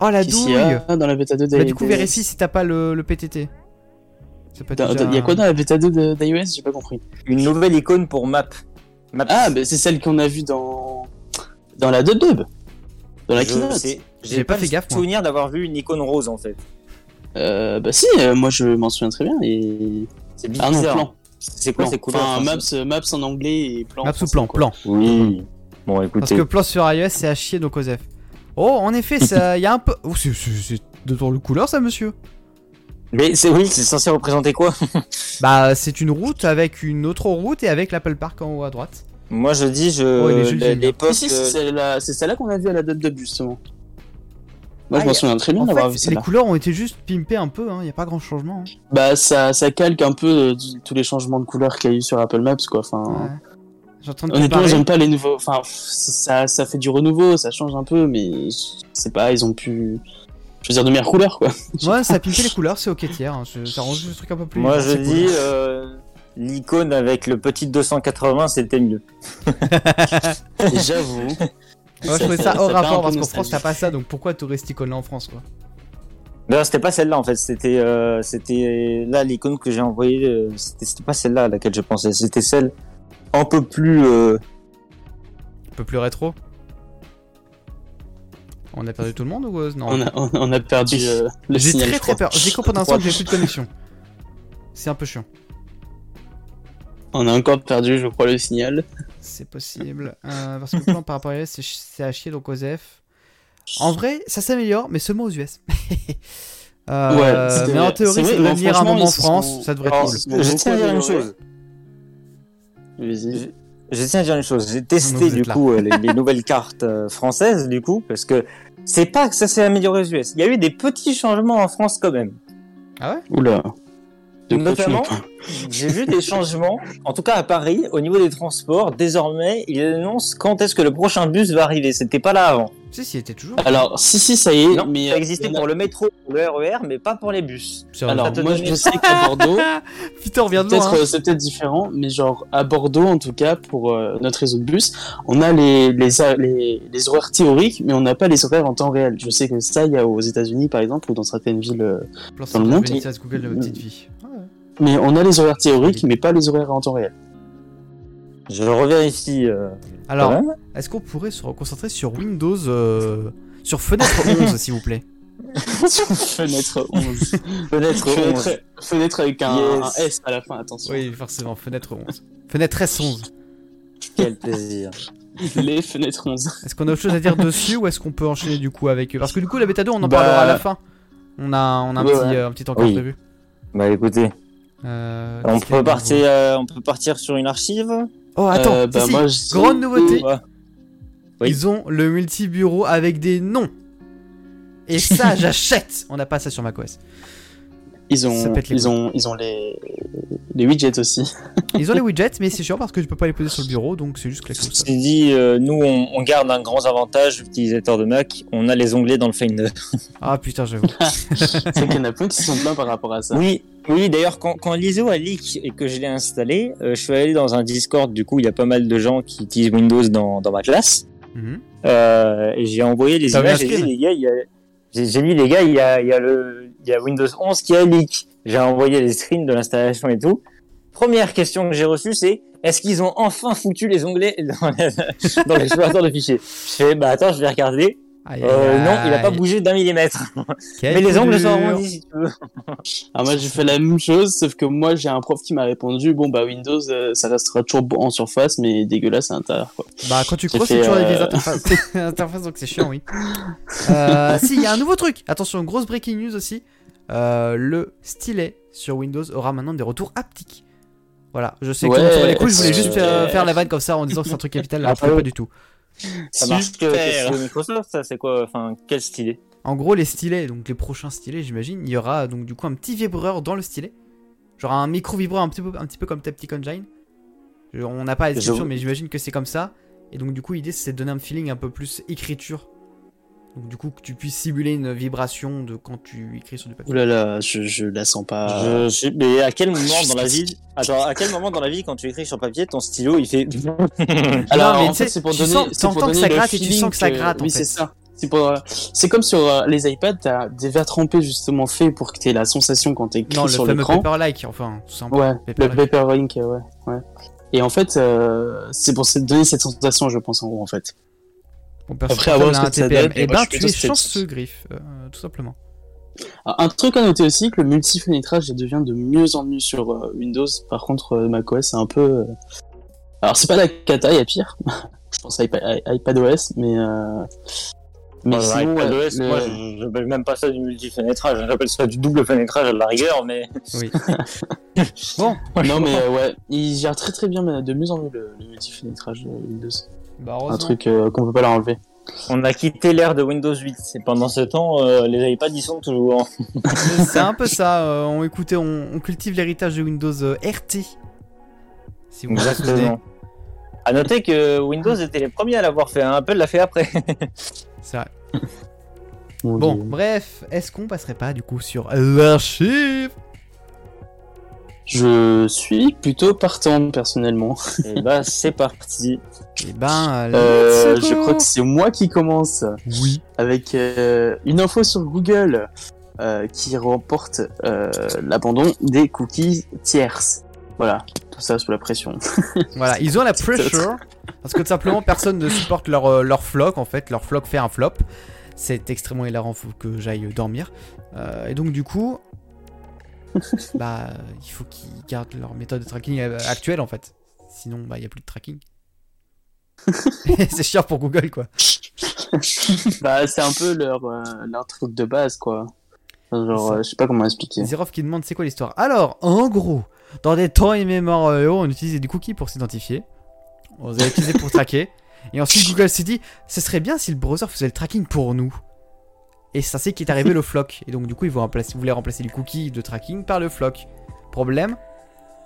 Oh la douille dans la bêta 2 Bah, du coup, d'iOS vérifie si t'as pas le, le PTT. Dans- déjà- Il y a quoi dans la bêta 2 de- d'iOS J'ai pas compris. Une nouvelle icône pour Map. Maps. Ah, bah c'est celle qu'on a vue dans dans la dub dub. Dans la Je keynote. J'ai pas fait gaffe, souvenir d'avoir vu une icône rose en fait. Euh, bah si, euh, moi je m'en souviens très bien. Et... C'est Ah non, bizarre. plan. C'est quoi ces couleurs Enfin, maps, euh, maps en anglais et plan. Maps ou plan quoi. Plan. Oui. Bon, Parce écoutez. que plan sur iOS, c'est à chier donc OSEF. Oh, en effet, ça, il y a un peu. Oh, c'est- c'est c'est de ton le couleur, ça, monsieur Mais c'est oui, c'est censé représenter quoi? <laughs> Bah, c'est une route avec une autre route et avec l'Apple Park en haut à droite. Moi je dis, je Oh, il est joli, j'aime bien. l'époque. Si, si, euh, c'est celle-là c'est celle-là qu'on a vue à la dub dub justement. Moi Ah, je m'en souviens très bien En d'avoir vu fait, les couleurs ont été juste pimpées un peu, il n'y a pas grand changement. hein. Bah ça, ça calque un peu euh, tous les changements de couleurs qu'il y a eu sur Apple Maps quoi. Enfin, Ouais. Honnêtement, j'aime pas les nouveaux. Enfin, ça, ça fait du renouveau, ça change un peu, mais c'est pas, ils ont pu choisir de meilleures couleurs, quoi. <laughs> Ouais, ça a pimpé les couleurs, c'est ok tiers. hein. Je- Ça rend juste le truc un peu plus. Moi je dis, euh, l'icône avec le petit 280 c'était mieux. <laughs> J'avoue. Ouais, je trouvais ça hors rapport parce qu'en. France t'as pas ça, donc pourquoi icône là en France quoi? D'ailleurs c'était pas celle-là en fait, c'était euh, c'était là l'icône que j'ai envoyée, euh, c'était c'était pas celle-là à laquelle je pensais, c'était celle un peu plus. euh, Un peu plus rétro? On a perdu tout le monde ou euh, non? On a, on, on a perdu euh, le J'ai signal. très très peur. J'ai cru pendant un instant que j'avais plus de connexion. C'est un peu chiant. On a encore perdu, je crois, le signal. C'est possible. Euh, parce que plan <laughs> par rapport à US, c'est à chier donc OSEF. En vrai, ça s'améliore, mais seulement aux US. <laughs> Euh, Ouais, mais en théorie, C'est ça vrai, devrait mais venir un franchement, moment en France, ça devrait être cool. Je tiens à dire une chose. Vas-y. Je tiens à dire une chose, j'ai testé du là. coup euh, les, les nouvelles <laughs> cartes euh, françaises du coup parce que c'est pas que ça s'est amélioré aux US. Il y a eu des petits changements en France quand même. Oula. De quoi tu Notamment, j'ai vu des changements, en tout cas à Paris, au niveau des transports. Désormais, ils annoncent quand est-ce que le prochain bus va arriver. C'était pas là avant. Si, si, il était toujours. Alors, si, si, ça y est, Non, mais. ça existait a- pour le métro, pour le RER, mais pas pour les bus. Alors, moi, je sais qu'à <laughs> Bordeaux, Putain, on vient de peut-être, loin. hein. euh, c'est peut-être différent, mais genre, à Bordeaux, en tout cas, pour euh, notre réseau de bus, on a les, les, les, les horaires théoriques, mais on n'a pas les horaires en temps réel. Je sais que ça, il y a aux États-Unis, par exemple, ou dans certaines villes. euh, dans le monde. Google de ma petite vie. Mais on a les horaires théoriques, mais pas les horaires en temps réel. Je revérifie. euh, Alors, est-ce qu'on pourrait se reconcentrer sur Windows, euh, sur fenêtre <laughs> 11, s'il vous plaît? Fenêtre 11. Fenêtre 11. fenêtre, fenêtre avec un, Yes. un S à la fin, attention. Oui, forcément, fenêtre 11. Fenêtre S11. Quel plaisir. Les fenêtres 11. Est-ce qu'on a autre chose à dire dessus ou est-ce qu'on peut enchaîner du coup avec eux? Parce que du coup, la bêta 2, on en Bah, parlera à la fin. On a, on a un, ouais, petit, ouais. euh, un petit encore Oui. prévu. Bah écoutez, Euh, on peut partir, euh, on peut partir sur une archive. Oh, attends, Euh, bah, si, moi, je- grande nouveauté. Oui. Ils ont le multi-bureau avec des noms. Et <laughs> ça, j'achète On n'a pas ça sur macOS. Ils ont, ils ont, ils ont les, les widgets aussi. <laughs> Ils ont les <laughs> widgets, mais c'est chiant parce que je peux pas les poser sur le bureau, donc c'est juste sol. Ceci dit, euh, nous on, on garde un grand avantage utilisateur de Mac, on a les onglets dans le Finder. Ah putain, j'avoue. C'est qu'il y en a plein qui sont plaints par rapport à ça. Oui, oui. D'ailleurs, quand, quand l'ISO a leak et que je l'ai installé, euh, je suis allé dans un Discord. Du coup, il y a pas mal de gens qui utilisent Windows dans, dans ma classe. Mhm. Euh, et j'ai envoyé les images. J'ai dit, les gars, il y a, j'ai, dit, les gars, il y a, il y a le, il y a Windows 11 qui a leak. J'ai envoyé les screens de l'installation et tout. Première question que j'ai reçue, c'est est-ce qu'ils ont enfin foutu les onglets <laughs> dans, les- dans l'explorateur de fichiers? Je fais, bah attends, je vais regarder. Aïe, Euh, aïe, non, il a pas bougé d'un millimètre. Quel Mais les coup ongles sont arrondis si tu veux. Alors moi j'ai fait la même chose, sauf que moi j'ai un prof qui m'a répondu bon bah Windows euh, ça restera toujours en surface mais dégueulasse à l'intérieur quoi. Bah quand tu J'ai creuses, c'est toujours avec euh, des interfaces. <laughs> <laughs> interfaces, donc c'est chiant, oui. Euh, si, il y a un nouveau truc. Attention, grosse breaking news aussi. Euh, le stylet sur Windows aura maintenant des retours haptiques. Voilà, je sais que Ouais, sur les coups, je voulais juste faire, faire la vanne comme ça en disant que c'est un truc capital, alors que pas du tout. Ça marche que, que sur Microsoft, ça c'est quoi Enfin, quel stylé En gros, les stylets, donc les prochains stylets, j'imagine, il y aura donc du coup un petit vibreur dans le stylet Genre un micro vibrant un petit peu, un petit peu comme Taptic Engine. Je- On n'a pas la description, Je- mais j'imagine que c'est comme ça. Et donc, du coup, l'idée, c'est de donner un feeling un peu plus écriture. Donc, du coup, que tu puisses simuler une vibration de quand tu écris sur du papier. Ouh là là, je, je la sens pas. Je sais- mais à quel moment dans la vie, attends, à quel moment dans la vie, quand tu écris sur papier, ton stylo, il fait. <laughs> Alors, Non, mais en tu sais, fait, c'est pour tu donner, sens- c'est pour t'entends que donner ça le gratte et tu sens que ça que- gratte, en Oui, fait. c'est ça. C'est pour, euh, c'est comme sur euh, les iPads, t'as des verres trempés justement faits pour que t'aies la sensation quand t'écris non, le sur fameux l'écran. paper-like, enfin, tout simplement. Ouais, Paper le like. Paper Ink, euh, ouais, ouais. Et en fait, euh, c'est pour donner cette sensation, je pense, en gros, en fait. Après, à voir portable a ce un TPM. et ben, tu es chanceux. Griff, euh, tout simplement. Un truc à noter aussi, que le multifénétrage devient de mieux en mieux sur euh, Windows. Par contre, euh, macOS, c'est un peu. euh, Alors, c'est pas la cata, il y a pire. <laughs> je pense à iPad, à iPadOS, mais. Mais sinon, iPadOS, le- moi, je- j'appelle même pas ça du multifénétrage, j'appelle ça du double fénétrage à la rigueur, mais. Oui. <laughs> bon, Non, mais euh, ouais, il gère très très bien, mais de mieux en mieux le, le multifénétrage euh, Windows. Bah, Un truc euh, qu'on peut pas leur enlever. On a quitté l'ère de Windows 8, et pendant ce temps, euh, les iPads y sont toujours. <laughs> C'est un peu ça. euh, on, écoutez, on, on cultive l'héritage de Windows euh, RT. Si vous vous souvenez. Exactement. À noter que Windows était les premiers à l'avoir fait, hein. Apple l'a fait après. C'est vrai. Bon, bref, est-ce qu'on passerait pas du coup sur l'archive Je suis plutôt partant personnellement. et bah, c'est parti. Eh ben, Euh, let's je crois que c'est moi qui commence Oui. avec euh, une info sur Google euh, qui remporte euh, l'abandon des cookies tierces. Voilà, tout ça sous la pression. <laughs> Voilà, ils ont la pressure parce que tout simplement personne ne supporte leur, euh, leur flock en fait, leur flock fait un flop. C'est extrêmement hilarant, faut que j'aille dormir. Euh, et donc du coup, <laughs> bah il faut qu'ils gardent leur méthode de tracking euh, actuelle en fait. Sinon, bah il y a plus de tracking. <laughs> <laughs> c'est chiant pour Google quoi. bah, c'est un peu leur, euh, leur truc de base, quoi. Genre, euh, je sais pas comment expliquer. Zerov qui demande c'est quoi l'histoire? Alors, en gros, dans des temps immémoriaux, on utilisait des cookies pour s'identifier. On les a utilisés pour traquer. Et ensuite, Google s'est dit, ce serait bien si le browser faisait le tracking pour nous. Et c'est ainsi qu'est arrivé le flock. Et donc, du coup, ils voulaient remplacer les cookies de tracking par le flock. Problème,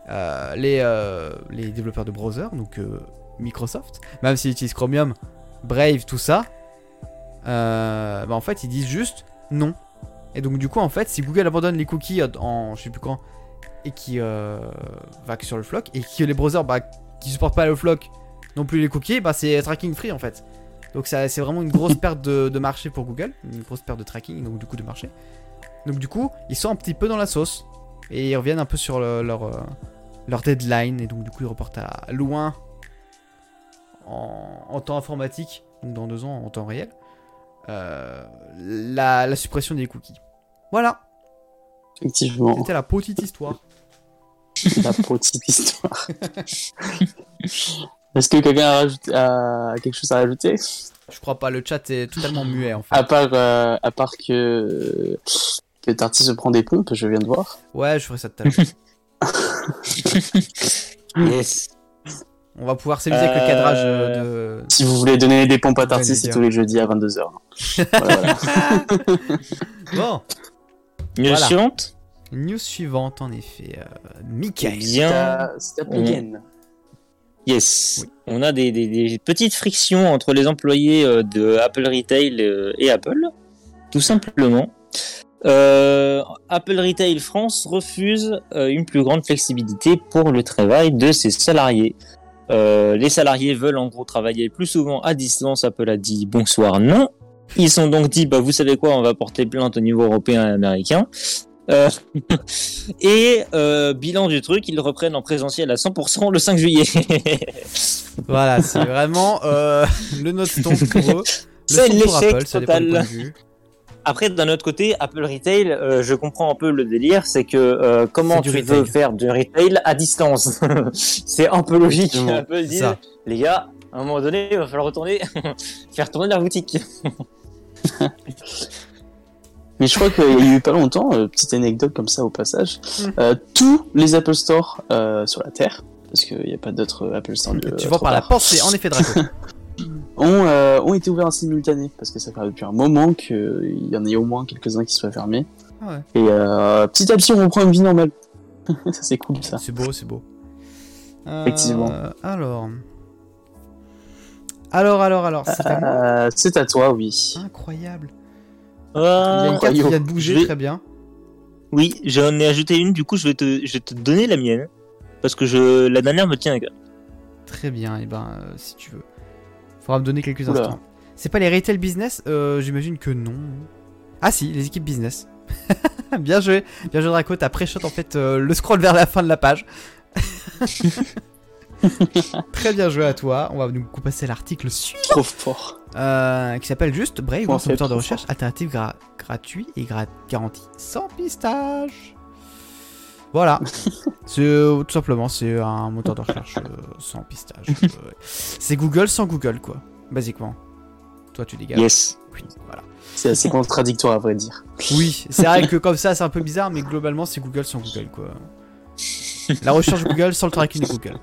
euh, les, euh, les développeurs de browser, donc euh, Microsoft, même s'ils utilisent Chromium, Brave, tout ça, bah, en fait, ils disent juste non. Et donc, du coup, en fait, si Google abandonne les cookies en je sais plus quand, et qui va sur le flock, et que les browsers bah, qui supportent pas le flock non plus les cookies, bah, c'est tracking free en fait. Donc, ça, c'est vraiment une grosse perte de, de marché pour Google, une grosse perte de tracking, donc du coup de marché. Donc, du coup, ils sont un petit peu dans la sauce, et ils reviennent un peu sur le- leur, euh, leur deadline, et donc, du coup, ils reportent à loin en, en temps informatique, donc dans deux ans en temps réel, euh, la, la suppression des cookies. Voilà, Effectivement, c'était la petite histoire. <laughs> la petite histoire. <laughs> Est-ce que quelqu'un a, rajouté- a quelque chose à rajouter? Je crois pas, le chat est totalement muet en fait. À part, euh, à part que, que Tarty se prend des pompes, je viens de voir. Ouais, je ferai ça tout à l'heure. <laughs> Yes. On va pouvoir s'amuser avec le cadrage euh, de. Si vous voulez donner des pompes à Tarty, c'est tous les jeudis à 22h. <laughs> Voilà, voilà. <laughs> Bon, News Voilà. suivante. news suivante en effet. Euh, Eh Michael. bien, T'as- Yes. On a des, des- des petites frictions entre les employés euh, de Apple Retail euh, et Apple, tout simplement. Euh, Apple Retail France refuse une plus grande flexibilité pour le travail de ses salariés. Euh, les salariés veulent en gros travailler plus souvent à distance. Apple a dit bonsoir, non. Ils sont donc dit, bah vous savez quoi, on va porter plainte au niveau européen et américain. Euh, <laughs> et euh, bilan du truc, ils reprennent en présentiel à 100% le 5 juillet. <laughs> Voilà, c'est vraiment euh, le note tombe pour eux. <laughs> C'est l'échec total. Après, d'un autre côté, Apple Retail, euh, je comprends un peu le délire, c'est que euh, comment tu retail. veux faire du retail à distance? C'est un peu logique. Apple dit, les gars, à un moment donné, il va falloir retourner, faire tourner la boutique. Mais je crois qu'il y a eu pas longtemps, euh, petite anecdote comme ça au passage, Mm. euh, tous les Apple Store euh, sur la Terre, parce qu'il n'y a pas d'autres Apple Store de, Tu vois par la tard, pensée, en effet, Draco. <laughs> ont, euh, ont été ouverts en simultané, parce que ça fait depuis un moment qu'il y en ait au moins quelques-uns qui soient fermés. Ah ouais. Et euh, petit à petit, on reprend une vie normale. <laughs> ça c'est cool ça. C'est beau, c'est beau. Euh, Effectivement. alors. Alors, alors, alors. C'est à Euh, c'est à toi, oui. Incroyable. Ah, Il y a une carte qui vient de bouger, vais- très bien. Oui, j'en ai ajouté une, du coup je vais te, je vais te donner la mienne. Parce que je, la dernière me tient à cœur. Très bien, et ben, euh, si tu veux. Faudra me donner quelques Oula. instants. C'est pas les retail business? Euh, J'imagine que non. Ah si, les équipes business. <laughs> bien joué, bien joué Draco, t'as pré-shot en fait euh, le scroll vers la fin de la page. <laughs> Très bien joué à toi. On va nous passer à l'article suivant Trop fort. Euh, qui s'appelle juste Brave, un moteur de recherche alternatif gra- gratuit et gra- garanti sans pistage. Voilà, <laughs> c'est euh, tout simplement c'est un moteur de recherche euh, sans pistage. <laughs> Euh, c'est Google sans Google quoi, basiquement. Toi tu dégages. Yes. Oui, voilà. C'est assez contradictoire à vrai dire. Oui, c'est vrai que <laughs> comme ça c'est un peu bizarre, mais globalement c'est Google sans Google quoi. La recherche Google sans le tracking de Google.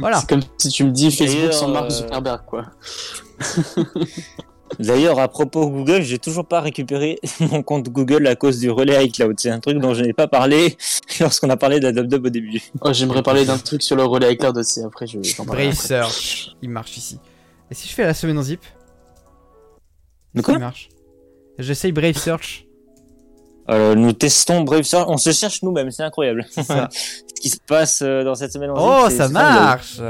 Voilà. C'est comme si tu me dis Facebook sans Mark Zuckerberg quoi. <laughs> D'ailleurs, à propos Google, j'ai toujours pas récupéré <laughs> mon compte Google à cause du relais iCloud. C'est un truc dont je n'ai pas parlé <laughs> lorsqu'on a parlé d'AdobDub au début. Oh, j'aimerais parler d'un truc sur le relais iCloud aussi. Après, je Brave après. Search, il marche ici. Et si je fais la semaine en zip? De quoi? Il marche. J'essaye Brave Search. Euh, Nous testons Brave Search. On se cherche nous-mêmes, c'est incroyable. C'est ça. Ce qui se passe euh, dans cette semaine en Oh, zip, c'est- ça marche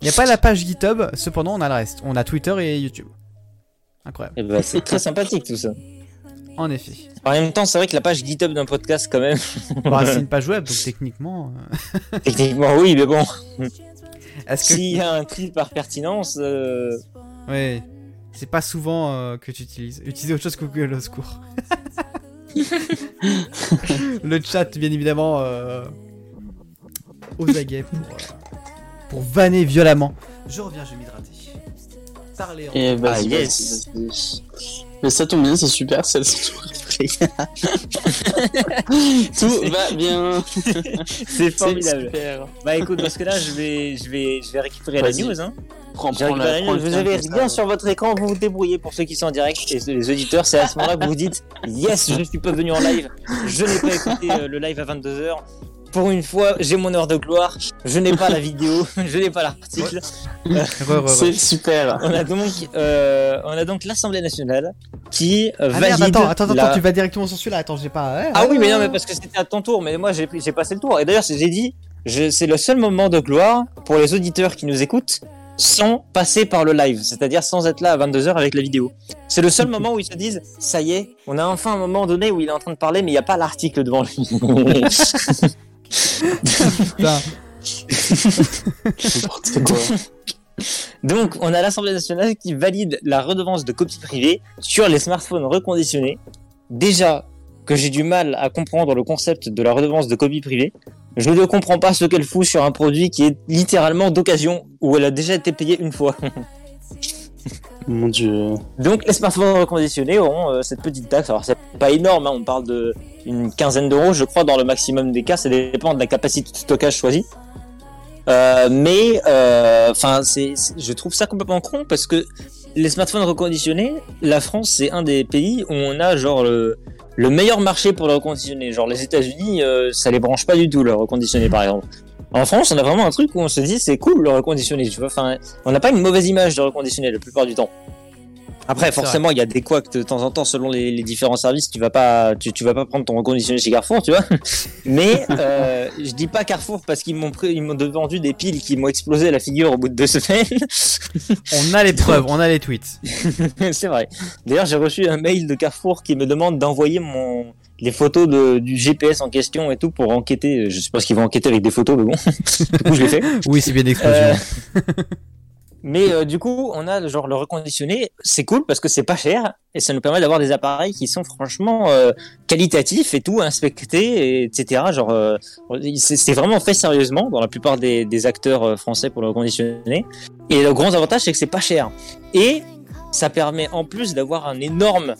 Il n'y a pas la page GitHub, cependant on a le reste. On a Twitter et YouTube. Incroyable. Ben, c'est très sympathique tout ça. En effet. En même temps, c'est vrai que la page GitHub d'un podcast, quand même, <laughs> Bah, c'est une page web, donc <laughs> techniquement. euh, techniquement oui, mais bon, Est-ce que. s'il y a un tri par pertinence, euh, Ouais. C'est pas souvent euh, que tu utilises. Utiliser autre chose que Google au secours. <laughs> le chat, bien évidemment, euh, aux aguets pour, euh, pour vanner violemment. Je reviens, je vais m'hydrater. Parler en... Et vas-y, Ah, vas-y, yes. vas-y. Mais ça tombe bien, c'est super, c'est le <laughs> Tout va bien. <laughs> c'est formidable. Bah écoute, parce que là, je vais, je vais, je vais récupérer la news. Hein. Prends, prends la, la prends Vous avez rien ça. sur votre écran, vous vous débrouillez pour ceux qui sont en direct et les auditeurs. C'est à ce moment-là que vous vous dites Yes, je suis pas venu en live. Je n'ai pas écouté euh, le live à 22h. Pour une fois, j'ai mon heure de gloire. Je n'ai pas la vidéo, <laughs> je n'ai pas l'article. C'est super. On a donc, euh, on a donc l'Assemblée nationale qui Ah valide. attends, attends, attends, la- tu vas directement sur celui-là. Attends, j'ai pas. ouais, Ah oui, mais non, mais parce que c'était à ton tour. Mais moi, j'ai j'ai passé le tour. Et d'ailleurs, j'ai dit, je- c'est le seul moment de gloire pour les auditeurs qui nous écoutent sans passer par le live, c'est-à-dire sans être là à 22h avec la vidéo. C'est le seul moment où ils se disent, ça y est, on a enfin un moment donné où il est en train de parler, mais il n'y a pas l'article devant lui. <laughs> Putain. <laughs> Donc, on a l'Assemblée nationale qui valide la redevance de copie privée sur les smartphones reconditionnés. Déjà que j'ai du mal à comprendre le concept de la redevance de copie privée, je ne comprends pas ce qu'elle fout sur un produit qui est littéralement d'occasion où elle a déjà été payée une fois. <laughs> Mon dieu. Donc, les smartphones reconditionnés auront euh, cette petite taxe. Alors, c'est pas énorme, hein, on parle de quinzaine d'euros, je crois, dans le maximum des cas. Ça dépend de la capacité de stockage choisie. Euh, mais, enfin, c'est, c'est- je trouve ça complètement con parce que les smartphones reconditionnés, la France, c'est un des pays où on a genre le, le meilleur marché pour le reconditionner. Genre, les États-Unis, euh, ça les branche pas du tout le reconditionné, par exemple. En France, on a vraiment un truc où on se dit c'est cool le reconditionné, tu vois. Enfin, on n'a pas une mauvaise image de reconditionné la plupart du temps. Après, forcément, il y a des couacs de temps en temps selon les, les différents services. Tu vas pas, tu, tu vas pas prendre ton reconditionné chez Carrefour, tu vois. <laughs> Mais euh, je dis pas Carrefour parce qu'ils m'ont ils m'ont vendu des piles qui m'ont explosé la figure au bout de deux semaines. <laughs> On a les preuves, on a les tweets. <laughs> c'est vrai. D'ailleurs, j'ai reçu un mail de Carrefour qui me demande d'envoyer mon les photos de, du GPS en question et tout pour enquêter. Je sais pas ce qu'ils vont enquêter avec des photos, mais bon. <laughs> du coup, je l'ai fait. <laughs> Oui, c'est bien d'explosion. Euh, <laughs> Mais euh, du coup, on a genre le reconditionné, c'est cool parce que c'est pas cher et ça nous permet d'avoir des appareils qui sont franchement euh, qualitatifs et tout, inspectés, et etc. Genre, euh, c'est c'est vraiment fait sérieusement dans la plupart des, des acteurs euh, français pour le reconditionner. Et le grand avantage, c'est que c'est pas cher. Et ça permet en plus d'avoir un énorme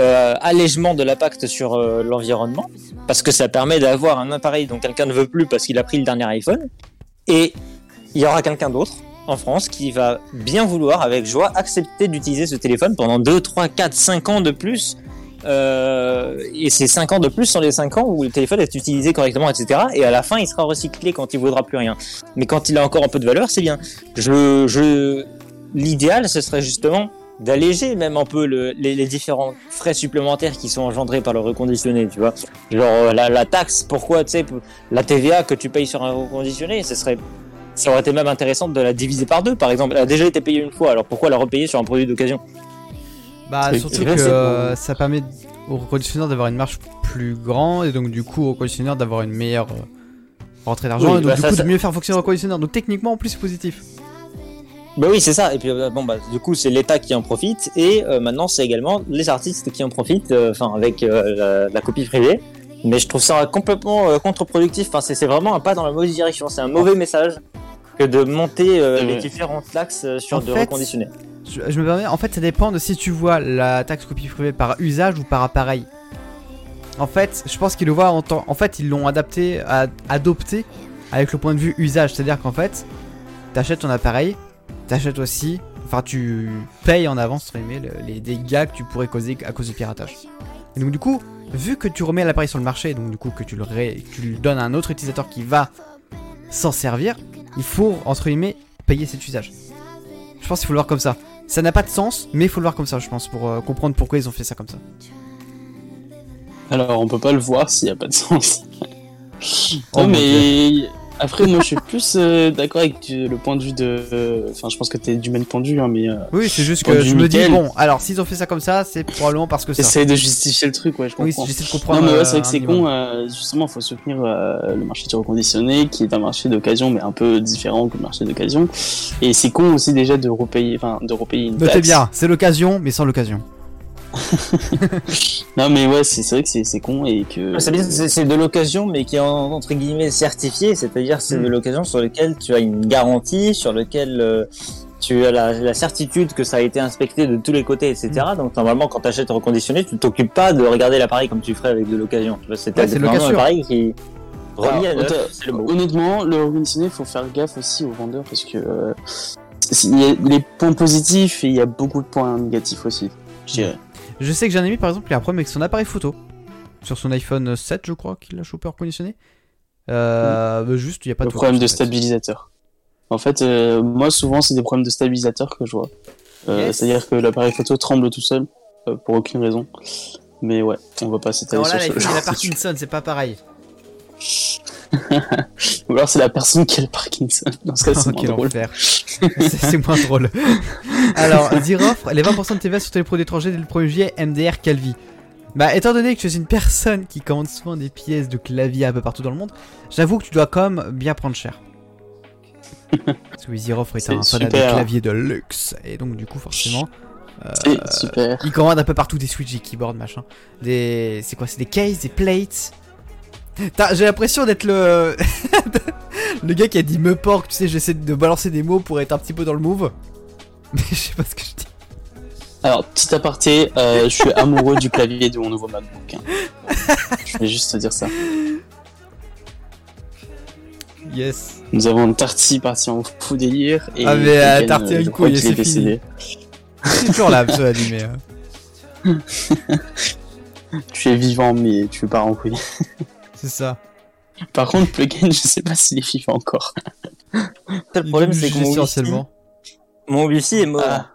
euh, allègement de l'impact sur euh, l'environnement parce que ça permet d'avoir un appareil dont quelqu'un ne veut plus parce qu'il a pris le dernier iPhone et il y aura quelqu'un d'autre en France qui va bien vouloir, avec joie, accepter d'utiliser ce téléphone pendant 2, 3, 4, 5 ans de plus euh, et c'est 5 ans de plus sont les 5 ans où le téléphone est utilisé correctement, etc. Et à la fin, il sera recyclé quand il vaudra plus rien. Mais quand il a encore un peu de valeur, c'est bien. Je, l'idéal, ce serait justement d'alléger même un peu le, les, les, différents frais supplémentaires qui sont engendrés par le reconditionné, tu vois. Genre euh, la, la taxe, pourquoi, tu sais, la TVA que tu payes sur un reconditionné, ce serait, ça aurait été même intéressant de la diviser par deux, par exemple. Elle a déjà été payée une fois, alors pourquoi la repayer sur un produit d'occasion? Bah surtout que euh, ça permet au reconditionneur d'avoir une marge plus grande et donc du coup au reconditionneur d'avoir une meilleure euh, rentrée d'argent Oui, et donc bah, du ça, coup ça- de mieux faire fonctionner le reconditionneur. Donc techniquement en plus c'est positif. Bah oui, c'est ça. Et puis euh, bon bah du coup c'est l'État qui en profite et euh, maintenant c'est également les artistes qui en profitent, euh, enfin avec euh, la, la copie privée. Mais je trouve ça complètement euh, contre-productif. Enfin c'est vraiment un pas dans la mauvaise direction. C'est un mauvais message que de monter euh, les différentes taxes sur En de fait, reconditionner. Je, je me permets, en fait ça dépend de si tu vois la taxe copie privée par usage ou par appareil. En fait, je pense qu'ils le voient en temps. En fait, ils l'ont adapté, à- adopté avec le point de vue usage. C'est-à-dire qu'en fait, t'achètes ton appareil, t'achètes aussi. Enfin, tu payes en avance, entre guillemets, le- les dégâts que tu pourrais causer à cause du piratage. Et donc, du coup, vu que tu remets l'appareil sur le marché, donc du coup, que tu le, ré- tu le donnes à un autre utilisateur qui va s'en servir, il faut, entre guillemets, payer cet usage. Je pense qu'il faut le voir comme ça. Ça n'a pas de sens, mais il faut le voir comme ça, je pense, pour euh, comprendre pourquoi ils ont fait ça comme ça. Alors, on peut pas le voir s'il y a pas de sens. Oh non, mais après, moi, je suis plus euh, d'accord avec du- le point de vue de. euh, Enfin, je pense que t'es du même point de vue, hein, mais euh, Oui, c'est juste que je me dis, bon, alors s'ils ont fait ça comme ça, c'est probablement parce que ça. essaye de justifier le truc, ouais, je Oui, comprends. j'essaie de comprendre. Non, mais euh, ouais, c'est vrai que c'est con. euh, justement, faut soutenir euh, le marché du reconditionné, qui est un marché d'occasion, mais un peu différent que le marché d'occasion. Et c'est con aussi déjà de repayer, enfin, de repayer une Notez taxe. bien, c'est l'occasion, mais sans l'occasion. <laughs> Non, mais ouais, c'est vrai que c'est c'est con et que. C'est bien, c'est de l'occasion, mais qui est en- entre guillemets certifié, c'est-à-dire c'est Mm. de l'occasion sur lequel tu as une garantie, sur lequel euh, tu as la, la certitude que ça a été inspecté de tous les côtés, etc. Mm. Donc normalement, quand tu achètes reconditionné, tu t'occupes pas de regarder l'appareil comme tu ferais avec de l'occasion. C'est Ouais, c'est vraiment un location. appareil qui Alors, le. Honnêtement, le reconditionné, faut faire gaffe aussi aux vendeurs parce que euh, il y a les points positifs et il y a beaucoup de points négatifs aussi. Je dirais. Je sais que j'ai un ami par exemple qui a un problème avec son appareil photo. Sur son iPhone 7, je crois, qu'il a chopé reconditionné. Euh, bah, juste, il n'y a pas le de problème de stabilisateur. En fait, euh, moi souvent c'est des problèmes de stabilisateur que je vois. Euh, Yes. C'est-à-dire que l'appareil photo tremble tout seul euh, pour aucune raison. Mais ouais, on va pas s'étaler sur ce il genre de Parkinson, c'est pas pareil. Ou alors c'est la personne qui a le Parkinson. Dans ce cas, c'est moins drôle. c'est moins drôle. Alors, Ziroffre, les 20% de TVA sur tous les produits étrangers dès le 1er juillet, MDR Calvi. Bah, étant donné que tu es une personne qui commande souvent des pièces de clavier un peu partout dans le monde, j'avoue que tu dois quand même bien prendre cher. <laughs> Parce que oui, Ziroffre est C'est un fanat de clavier de luxe, et donc du coup, forcément, super. il commande un peu partout des Switch, des keyboards, machin. Des. C'est quoi C'est des cases, des plates? J'ai l'impression d'être le. <laughs> le gars qui a dit me porc, tu sais, j'essaie de balancer des mots pour être un petit peu dans le move. <laughs> Mais je sais pas ce que je dis. Alors, petit aparté, euh, je suis amoureux du clavier de mon nouveau MacBook. hein. Je vais juste te dire ça. Yes. Nous avons Tarty parti en fou délire. Et Ah, mais, euh, Tarty a une couille, c'est fini. C'est toujours là, dit, mais. euh, Tu es vivant, mais tu pars en couille. C'est ça. Par contre, Plugin, je sais pas s'il est vivant encore. <laughs> Le problème, c'est que mon wifi, mon wifi est mort. Ah.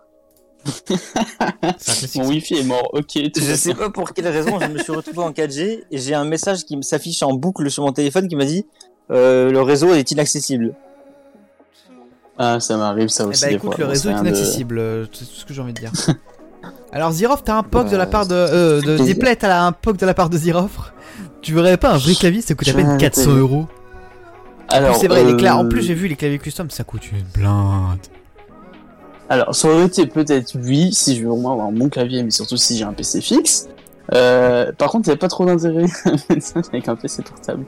Mon wifi est mort, ok. Je sais pas pour quelle raison, je me suis retrouvé en 4G et j'ai un message qui s'affiche en boucle sur mon téléphone qui m'a dit euh, le réseau est inaccessible. Ah, ça m'arrive ça Eh aussi. bah des écoute, fois. le réseau est de- inaccessible, euh, c'est tout ce que j'ai envie de dire. <laughs> Alors Ziroff, t'as un POC de la part de... Euh, de des t'as un POC de la part de Ziroff. Tu verrais pas un vrai clavier, ça coûte à peine vais 400 arrêter. euros. Alors, c'est vrai, les cla- en euh, plus j'ai vu les claviers custom, ça coûte une blinde. Alors, ça aurait été peut-être oui, si je veux vraiment avoir mon clavier, mais surtout si j'ai un PC fixe. Euh, par contre, il n'y a pas trop d'intérêt <laughs> avec un PC portable.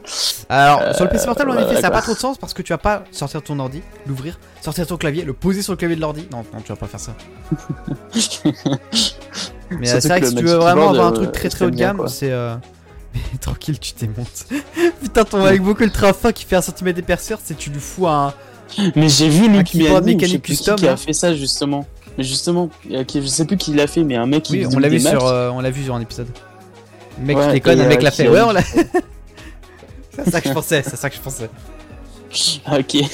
Alors, Euh, sur le PC portable, en voilà, effet, ça a quoi. pas trop de sens parce que tu vas pas sortir ton ordi, l'ouvrir, sortir ton clavier, le poser sur le clavier de l'ordi. Non, non, tu vas pas faire ça. <laughs> Mais euh, c'est vrai que que si tu veux vraiment avoir un euh, truc très très haut de gamme, c'est. Euh... Mais tranquille, tu t'émontes. <laughs> Putain, ton MacBook Ultra fin qui fait un centimètre d'épaisseur, c'est tu lui fous un. Mais j'ai vu Luc keyboard Miani, je sais mécanique plus custom, qui a fait ça justement. Mais justement, je sais plus qui l'a fait, mais un mec qui Oui, on l'a vu sur, euh, on l'a vu sur un épisode. Le mec Ouais, qui déconne, et, le mec euh, l'a fait. Ouais, on l'a. <laughs> c'est ça que je pensais, c'est ça que je pensais. Ok. <laughs>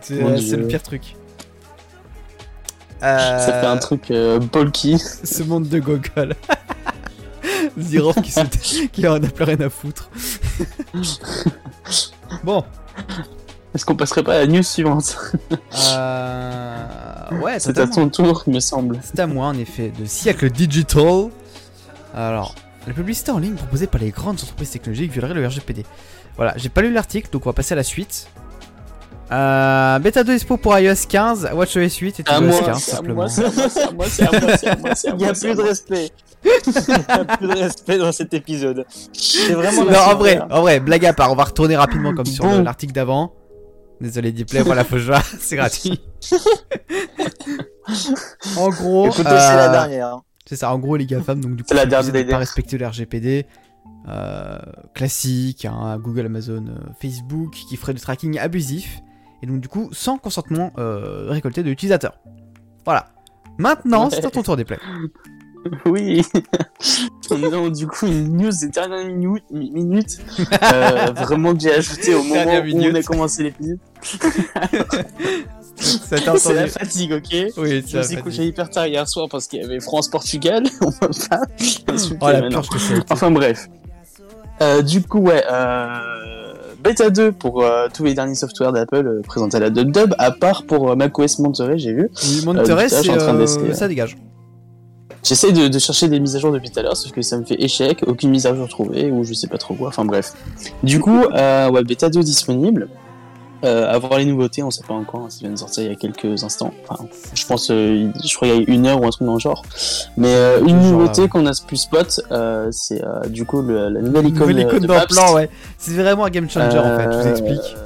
C'est euh, c'est le pire truc. Ça fait Euh, un truc euh, bulky. Ce monde de gogol. Zirov qui, <laughs> qui en a plus rien à foutre. <laughs> bon, Est-ce qu'on passerait pas à la news suivante euh... ouais, <laughs> C'est à ton tour, il me semble. C'est à moi en effet, de siècle digital. Alors, la publicité en ligne proposée par les grandes entreprises technologiques violerait le RGPD. Voilà, j'ai pas lu l'article, donc on va passer à la suite. Euh, bêta 2 Expo pour iOS 15, WatchOS 8 et À iOS moi, 15 c'est à simplement. Il n'y a plus de respect. <laughs> Il n'y a plus de respect dans cet épisode. C'est vraiment Non, en vrai, hein. en vrai, blague à part, on va retourner rapidement comme sur Bon. l'article d'avant. Désolé, Diplay, voilà, faut jouer, <laughs> c'est gratuit. <laughs> en gros, c'est euh, la dernière. hein. C'est ça, en gros, les GAFAM, donc du coup, la dernière de pas respecter le RGPD. euh, classique, hein, Google, Amazon, euh, Facebook, qui ferait du tracking abusif. Et donc, du coup, sans consentement euh, récolté de l'utilisateur. Voilà. Maintenant, c'est à ton tour des plays. <laughs> Oui. <laughs> On a du coup une news des dernières minutes, mi- minutes <laughs> euh, vraiment que j'ai ajouté au moment où on a commencé l'épisode. C'est la fatigue, ok Oui, Je me suis couché hyper tard hier soir parce qu'il y avait France-Portugal. On va pas Oh la purge que c'est. Enfin bref. Euh, du coup, ouais, euh, bêta 2 pour euh, tous les derniers softwares d'Apple euh, présentés à la DubDub, à part pour euh, macOS Monterey, j'ai vu. Oui, Monterey, c'est. ça dégage. J'essaie de, de chercher des mises à jour depuis tout à l'heure, sauf que ça me fait échec, aucune mise à jour trouvée, ou je sais pas trop quoi, enfin bref. Du coup, euh, ouais, bêta 2 disponible. Euh, à voir les nouveautés, on sait pas encore, hein, ça vient de sortir il y a quelques instants. Enfin, je pense, euh, je crois qu'il y a une heure ou un truc dans le genre. Mais euh, une Genre nouveauté ouais. qu'on a pu spot, euh, c'est euh, du coup le- la nouvelle icône, Nouvelle euh, icône de dans le Maps, plan, ouais. C'est vraiment un game changer en fait, je vous euh, explique.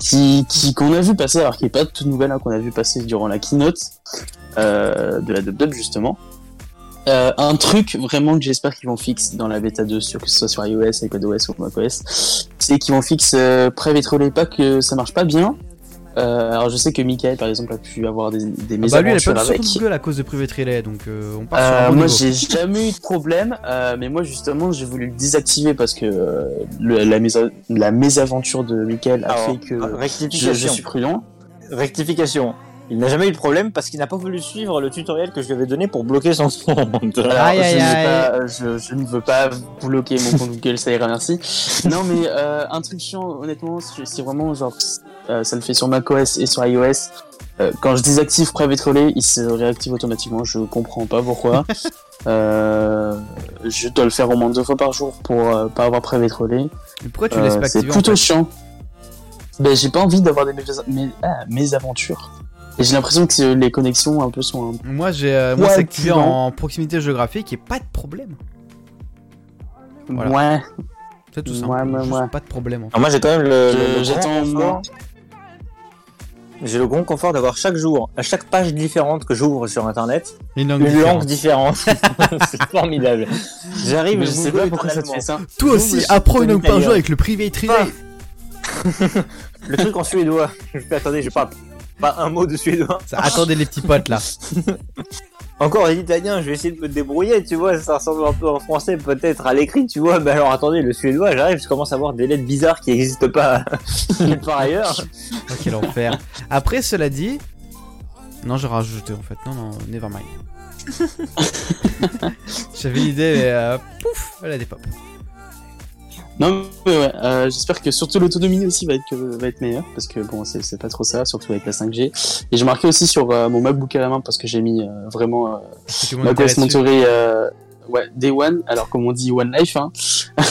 Qui, qui qu'on a vu passer, alors qui est pas toute nouvelle, hein, qu'on a vu passer durant la keynote euh, de la DubDub justement. Euh, un truc vraiment que j'espère qu'ils vont fixer dans la bêta 2, sur, que ce soit sur iOS, iPadOS ou macOS, c'est qu'ils vont fixer euh, Private Relay, pas que ça marche pas bien. Euh, alors je sais que Michael par exemple a pu avoir des, des Ah bah lui, elle a mésaventures pas avec. sur Google à cause de Private Relay, donc euh, on part sur un bon moi j'ai jamais eu de problème, euh, mais moi justement j'ai voulu le désactiver parce que euh, le- la, mésa- la mésaventure de Michael a Alors, fait que je, suis prudent. Rectification. Il n'a jamais eu de problème parce qu'il n'a pas voulu suivre le tutoriel que je lui avais donné pour bloquer son <laughs> compte. Alors, Aïe, je, aïe, n'ai aïe. pas- je, je ne veux pas bloquer mon compte Google, ça ira, merci. Non, mais euh, un truc chiant, honnêtement, c'est c'est vraiment genre, euh, ça le fait sur macOS et sur iOS. Euh, quand je désactive Private Relay, il se réactive automatiquement. Je comprends pas pourquoi. <laughs> euh, je dois le faire au moins deux fois par jour pour pas avoir Private Relay. Mais pourquoi tu laisses pas c'est activer en plutôt fait? chiant. Ben, j'ai pas envie d'avoir des més- ah, mésaventures. Et j'ai l'impression que les connexions un peu sont un Moi, j'ai euh, moi Ouais, c'est activé en proximité géographique et pas de problème. Voilà. Ouais. C'est tout Ouais, simple. ouais, Juste ouais. Pas de problème en fait. Alors moi j'ai quand même le, le- le j'attends. J'ai le grand confort d'avoir chaque jour, à chaque page différente que j'ouvre sur internet, Une langue une différente. <laughs> c'est formidable. J'arrive, Mais je sais pas pourquoi ça te fait ça. Toi aussi, apprends une langue par jour avec le Private Relay. <laughs> Le truc en suédois. Je fais attendez, je parle pas un mot de suédois. Ça, attendez les petits potes là. <laughs> Encore l'italien, je vais essayer de me débrouiller, tu vois, ça ressemble un peu en français peut-être à l'écrit, tu vois, mais alors attendez, le suédois, j'arrive, je commence à voir des lettres bizarres qui n'existent pas <laughs> part ailleurs. Oh, quel enfer. Après, cela dit. Non, j'ai rajouté en fait. Non, non, never mind. <laughs> J'avais l'idée, mais euh, pouf, elle a des pop. Non, mais ouais, euh, j'espère que surtout l'autonomie aussi va être, va être meilleure, parce que bon, c'est pas trop ça, surtout avec la 5G. Et j'ai marqué aussi sur euh, mon MacBook à la main, parce que j'ai mis euh, vraiment euh, était là-dessus. Monterey, euh, ouais, Day One, alors comme on dit One Life, hein. <laughs>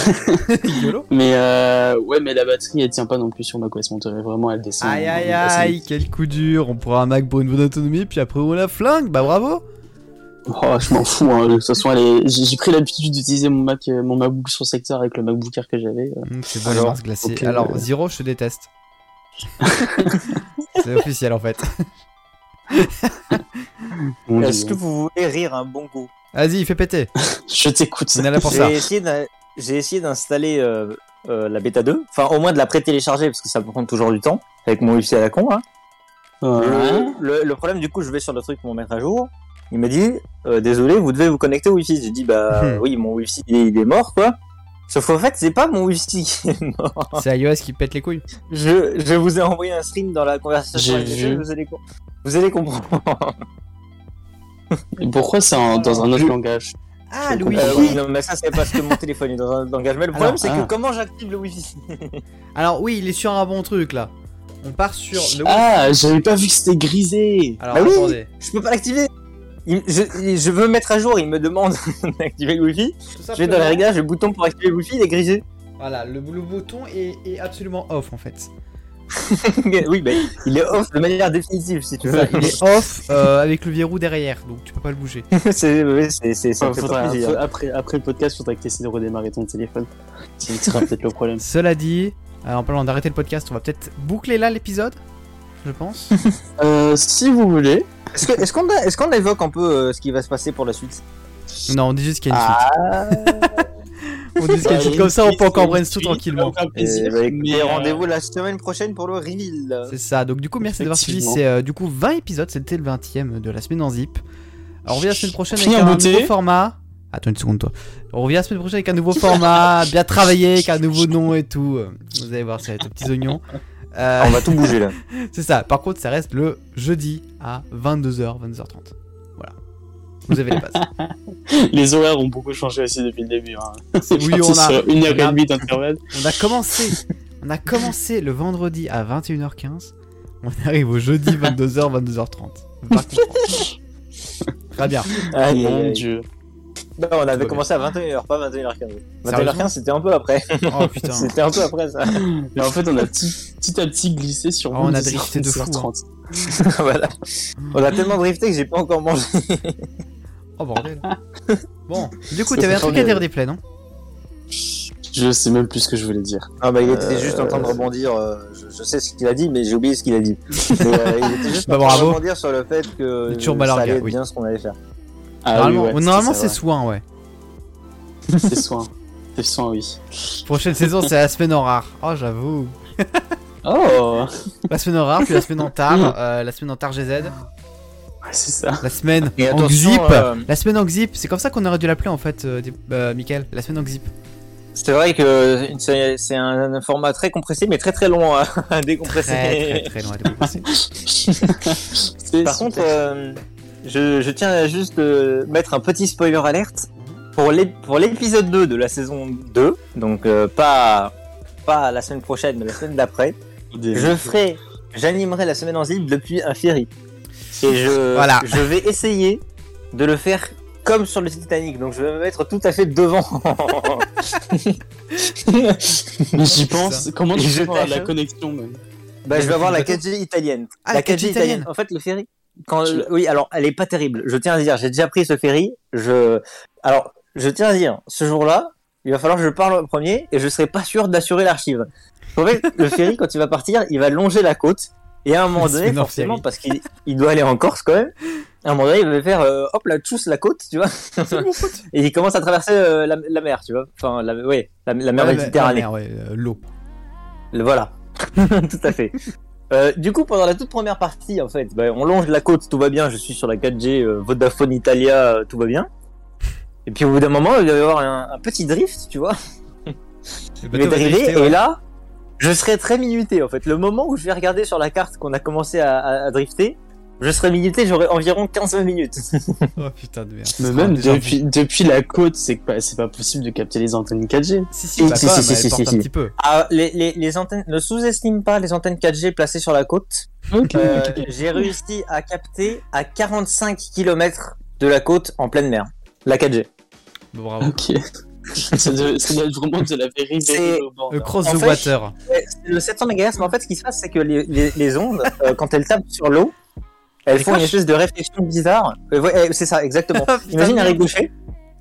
Mais euh, ouais, mais la batterie, elle tient pas non plus sur macOS Monterey, vraiment, elle descend. Aïe aïe aïe, quel coup dur. On prend un Mac pour une bonne autonomie, puis après on la flingue. Bah bravo. Oh, je m'en fous, hein. de toute façon, est- j'ai pris l'habitude d'utiliser mon Mac, euh, mon MacBook sur secteur avec le MacBook Air que j'avais. euh. Hum, C'est bon, Alors, Mars glacés. ok, Alors, euh. Zero, je te déteste. <laughs> C'est officiel en fait. <laughs> Est-ce que vous voulez rire un bon coup Vas-y, fais péter. <laughs> Je t'écoute. On est là pour ça. J'ai essayé d'installer euh, euh, la bêta 2, enfin au moins de la pré-télécharger parce que ça prendre toujours du temps avec mon wifi à la con. Hein. Ouais. Le, le problème du coup, je vais sur le truc pour mettre à jour. Il m'a dit, euh, désolé, vous devez vous connecter au Wi-Fi. J'ai dit, bah Hmm. oui, mon Wi-Fi il est, il est mort, quoi. Sauf qu'en fait, c'est pas mon Wi-Fi qui est mort. C'est iOS qui pète les couilles. Je, je vous ai envoyé un stream dans la conversation. Vous allez, co- vous allez comprendre. Et pourquoi c'est dans un autre langage Ah, Je Louis. Euh, oui, non, mais ça, c'est parce que mon téléphone est dans un langage. Mais le problème, c'est ah. que comment j'active le Wi-Fi? Alors oui, il est sur un bon truc là. On part sur le. Ah, j'avais pas vu que c'était grisé. Alors Bah oui. attendez. Je peux pas l'activer. Il- je, je veux mettre à jour, il me demande <laughs> d'activer le Wi-Fi. Je vais dans les réglages, le bouton pour activer le Wi-Fi, il est grisé. Voilà, le, le bouton est, est absolument off en fait. <laughs> oui, mais il est off de manière définitive, si tu C'est veux. ça, il est off euh, avec le verrou derrière, donc tu peux pas le bouger. <laughs> c'est, c'est, c'est, Enfin, faudra- après, après le podcast, faudrait que tu essaies de redémarrer ton téléphone. Ce sera peut-être le problème. Cela dit, euh, en parlant d'arrêter le podcast, on va peut-être boucler là l'épisode, je pense. <laughs> Euh, si vous voulez. Est-ce, qu'on évoque un peu euh, ce qui va se passer pour la suite? Non, on dit juste qu'il y a une Ah, suite. <laughs> On dit juste qu'il y a une suite, comme ça on peut encore brainstorm tranquillement. Et, bah, écoutez, mais, euh, rendez-vous la semaine prochaine pour le reveal. C'est ça, donc du coup merci d'avoir suivi, c'est euh, du coup 20 épisodes, c'était le 20ème de la semaine en zip. Alors on revient la semaine prochaine avec un beauté. nouveau format. Attends une seconde toi. On revient la semaine prochaine avec un nouveau <laughs> format, bien travaillé, avec un nouveau nom et tout. Vous allez voir, ça va être aux petits oignons. Euh, Ah, on va tout bouger là. <laughs> c'est ça, par contre ça reste le jeudi à 22h, 22h30. Voilà. Vous avez les bases. <laughs> Les horaires ont beaucoup changé aussi depuis le début. Hein. <laughs> C'est Oui, on a- sur une heure on a- et demie d'intervalle. On a commencé, on a commencé le vendredi à 21h15. On arrive au jeudi 22h, 22h30. Va comprendre. Très bien. Aïe, Mon dieu. Non, on avait bien. commencé à 21h, pas 21h15. Sérieusement 21h15, c'était un peu après. Oh putain. <laughs> c'était un peu après ça. Mais <laughs> en fait, on a petit, à petit glissé sur Oh, on a 22, drifté de fou, hein. 30. <laughs> voilà. On a tellement drifté que j'ai pas encore mangé. Oh bordel. Bon, du coup, t'avais un truc à dire des plaies, non? Je sais même plus ce que je voulais dire. Ah bah il était Euh, juste en train de rebondir, euh, je, je sais ce qu'il a dit mais j'ai oublié ce qu'il a dit. Mais, euh, il était juste Bah, en train bravo. de rebondir sur le fait que ça allait bien ce qu'on allait faire. Ah Normalement, oui, ouais, normalement ça, c'est soin, ouais. <laughs> C'est soin. C'est soin, oui. Prochaine saison, c'est la semaine en rare. Oh, j'avoue. <laughs> Oh La semaine en rare, puis la semaine en tard, euh, la semaine en tard GZ, Ouais, c'est ça. la semaine Et en xip. euh, La semaine en xip, c'est comme ça qu'on aurait dû l'appeler en fait, euh, euh, Michael. La semaine en xip. C'est vrai que c'est un, format très compressé mais très très long à, <laughs> à décompresser. Très très très loin à décompresser. Par contre, euh, je, je tiens à juste euh, mettre un petit spoiler alerte pour l'ép- pour l'épisode 2 de la saison 2, donc euh, pas pas la semaine prochaine mais la semaine d'après. Je ferai, j'animerai la semaine en zip depuis un ferry. Et je, Voilà. je vais essayer de le faire comme sur le Titanic. Donc je vais me mettre tout à fait devant. <laughs> Mais j'y pense. Comment tu avoir la connexion même bah, je vais avoir la <laughs> 4G italienne. Ah, la la 4G italienne. En fait, le ferry. Quand, oui, alors, elle est pas terrible. Je tiens à dire, j'ai déjà pris ce ferry. Je, alors, je tiens à dire, ce jour-là, il va falloir que je parle en premier et je serai pas sûr d'assurer l'archive. En fait, le ferry, quand il va partir, il va longer la côte. Et à un moment <laughs> donné, forcément, parce qu'il il doit aller en Corse quand même, à un moment donné, il va faire, euh, hop, la tchousse la côte, tu vois. <laughs> et il commence à traverser euh, la, la mer, tu vois. Enfin, la, ouais, la, la mer Méditerranée. ouais, euh, L'eau. Le voilà. <laughs> tout à fait. Euh, du coup, pendant la toute première partie, en fait, bah, on longe la côte, tout va bien. Je suis sur la 4G euh, Vodafone Italia, euh, tout va bien. Et puis au bout d'un moment, il va y avoir un, un petit drift, tu vois. Le Il bateau va va driver, ouais. et là, je serai très minuté, en fait. Le moment où je vais regarder sur la carte qu'on a commencé à, à- à drifter, je serai minuté, j'aurai environ 15 minutes. <laughs> Oh putain de merde. Mais même déjà depuis, depuis la côte, c'est que pas- c'est pas possible de capter les antennes 4G. Si, si, bah, Si, si, si, elle si, porte si, un si. petit peu. Ah, les, les, les antennes, ne sous-estime pas les antennes 4G placées sur la côte. Ok, Euh, ok, ok. j'ai réussi à capter à 45 km de la côte en pleine mer. La 4G. Bon, bravo. Ok. <laughs> ça, doit, ça doit être vraiment de la band. Le cross En the fait, water. Le 700 MHz, mais en fait, ce qui se passe, c'est que les, les, les ondes, euh, quand elles tapent sur l'eau, elles font une espèce de réflexion bizarre. Euh, ouais, euh, c'est ça, exactement. <laughs> Ah, Imagine un ricochet.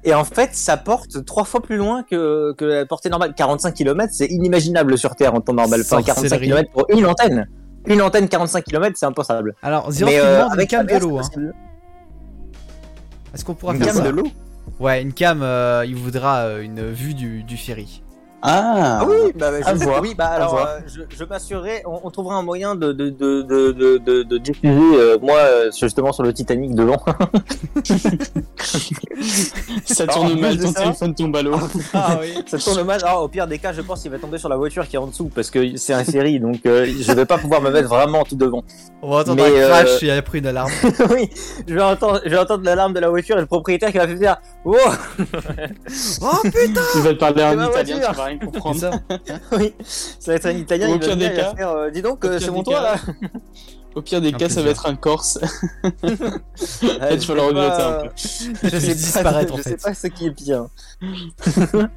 Et en fait, ça porte trois fois plus loin que, que la portée normale. 45 km, c'est inimaginable sur Terre en temps normal. Enfin, 45 Sorcellerie. km pour une antenne. Une antenne 45 km, c'est impensable. Alors, Zero Mais euh, demande une avec cam de l'eau. Hein. Est-ce qu'on pourra Une faire cam ça de l'eau? Ouais, une cam, euh, il voudra euh, une vue du, du ferry. Ah, Ah oui, bah, je, voir, oui, bah alors euh, je, je m'assurerai, on, on trouvera un moyen de de de de de, de, de diffuser euh, moi euh, justement sur le Titanic devant. <laughs> ça Alors, tourne plus mal, de ton ça- téléphone tombe à l'eau. Ah oui. <laughs> Ça tourne mal. Alors, au pire des cas, je pense qu'il va tomber sur la voiture qui est en dessous parce que c'est un ferry, donc euh, je vais pas pouvoir me mettre vraiment tout devant. On va entendre Mais, un euh, crash, il a pris une alarme. <laughs> oui, je vais entendre, je vais entendre l'alarme de la voiture et le propriétaire qui va faire oh Oh putain Il va te parler C'est en italien, tu vas rien C'est comprendre. ça. <laughs> oui, ça va être un italien. Au il pire des cas- faire, euh, dis donc, au euh, c'est mon toit là. Au pire des cas, ça va être un corse. <laughs> Tu vas le regretter un peu. Je vais sais pas, disparaître, en je fait. sais pas ce qui est pire. <laughs>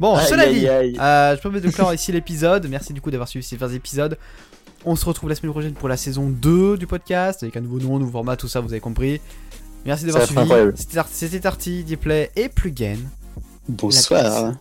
Bon, Aïe, cela aïe, dit, aïe. euh, je peux mettre de clore ici l'épisode. Merci du coup d'avoir suivi ces 20 épisodes. On se retrouve la semaine prochaine pour la saison 2 du podcast, avec un nouveau nom, un nouveau format, tout ça, vous avez compris. Merci d'avoir suivi. C'était Ar- C'était Tarty, Dplay et Plugen. Bonsoir.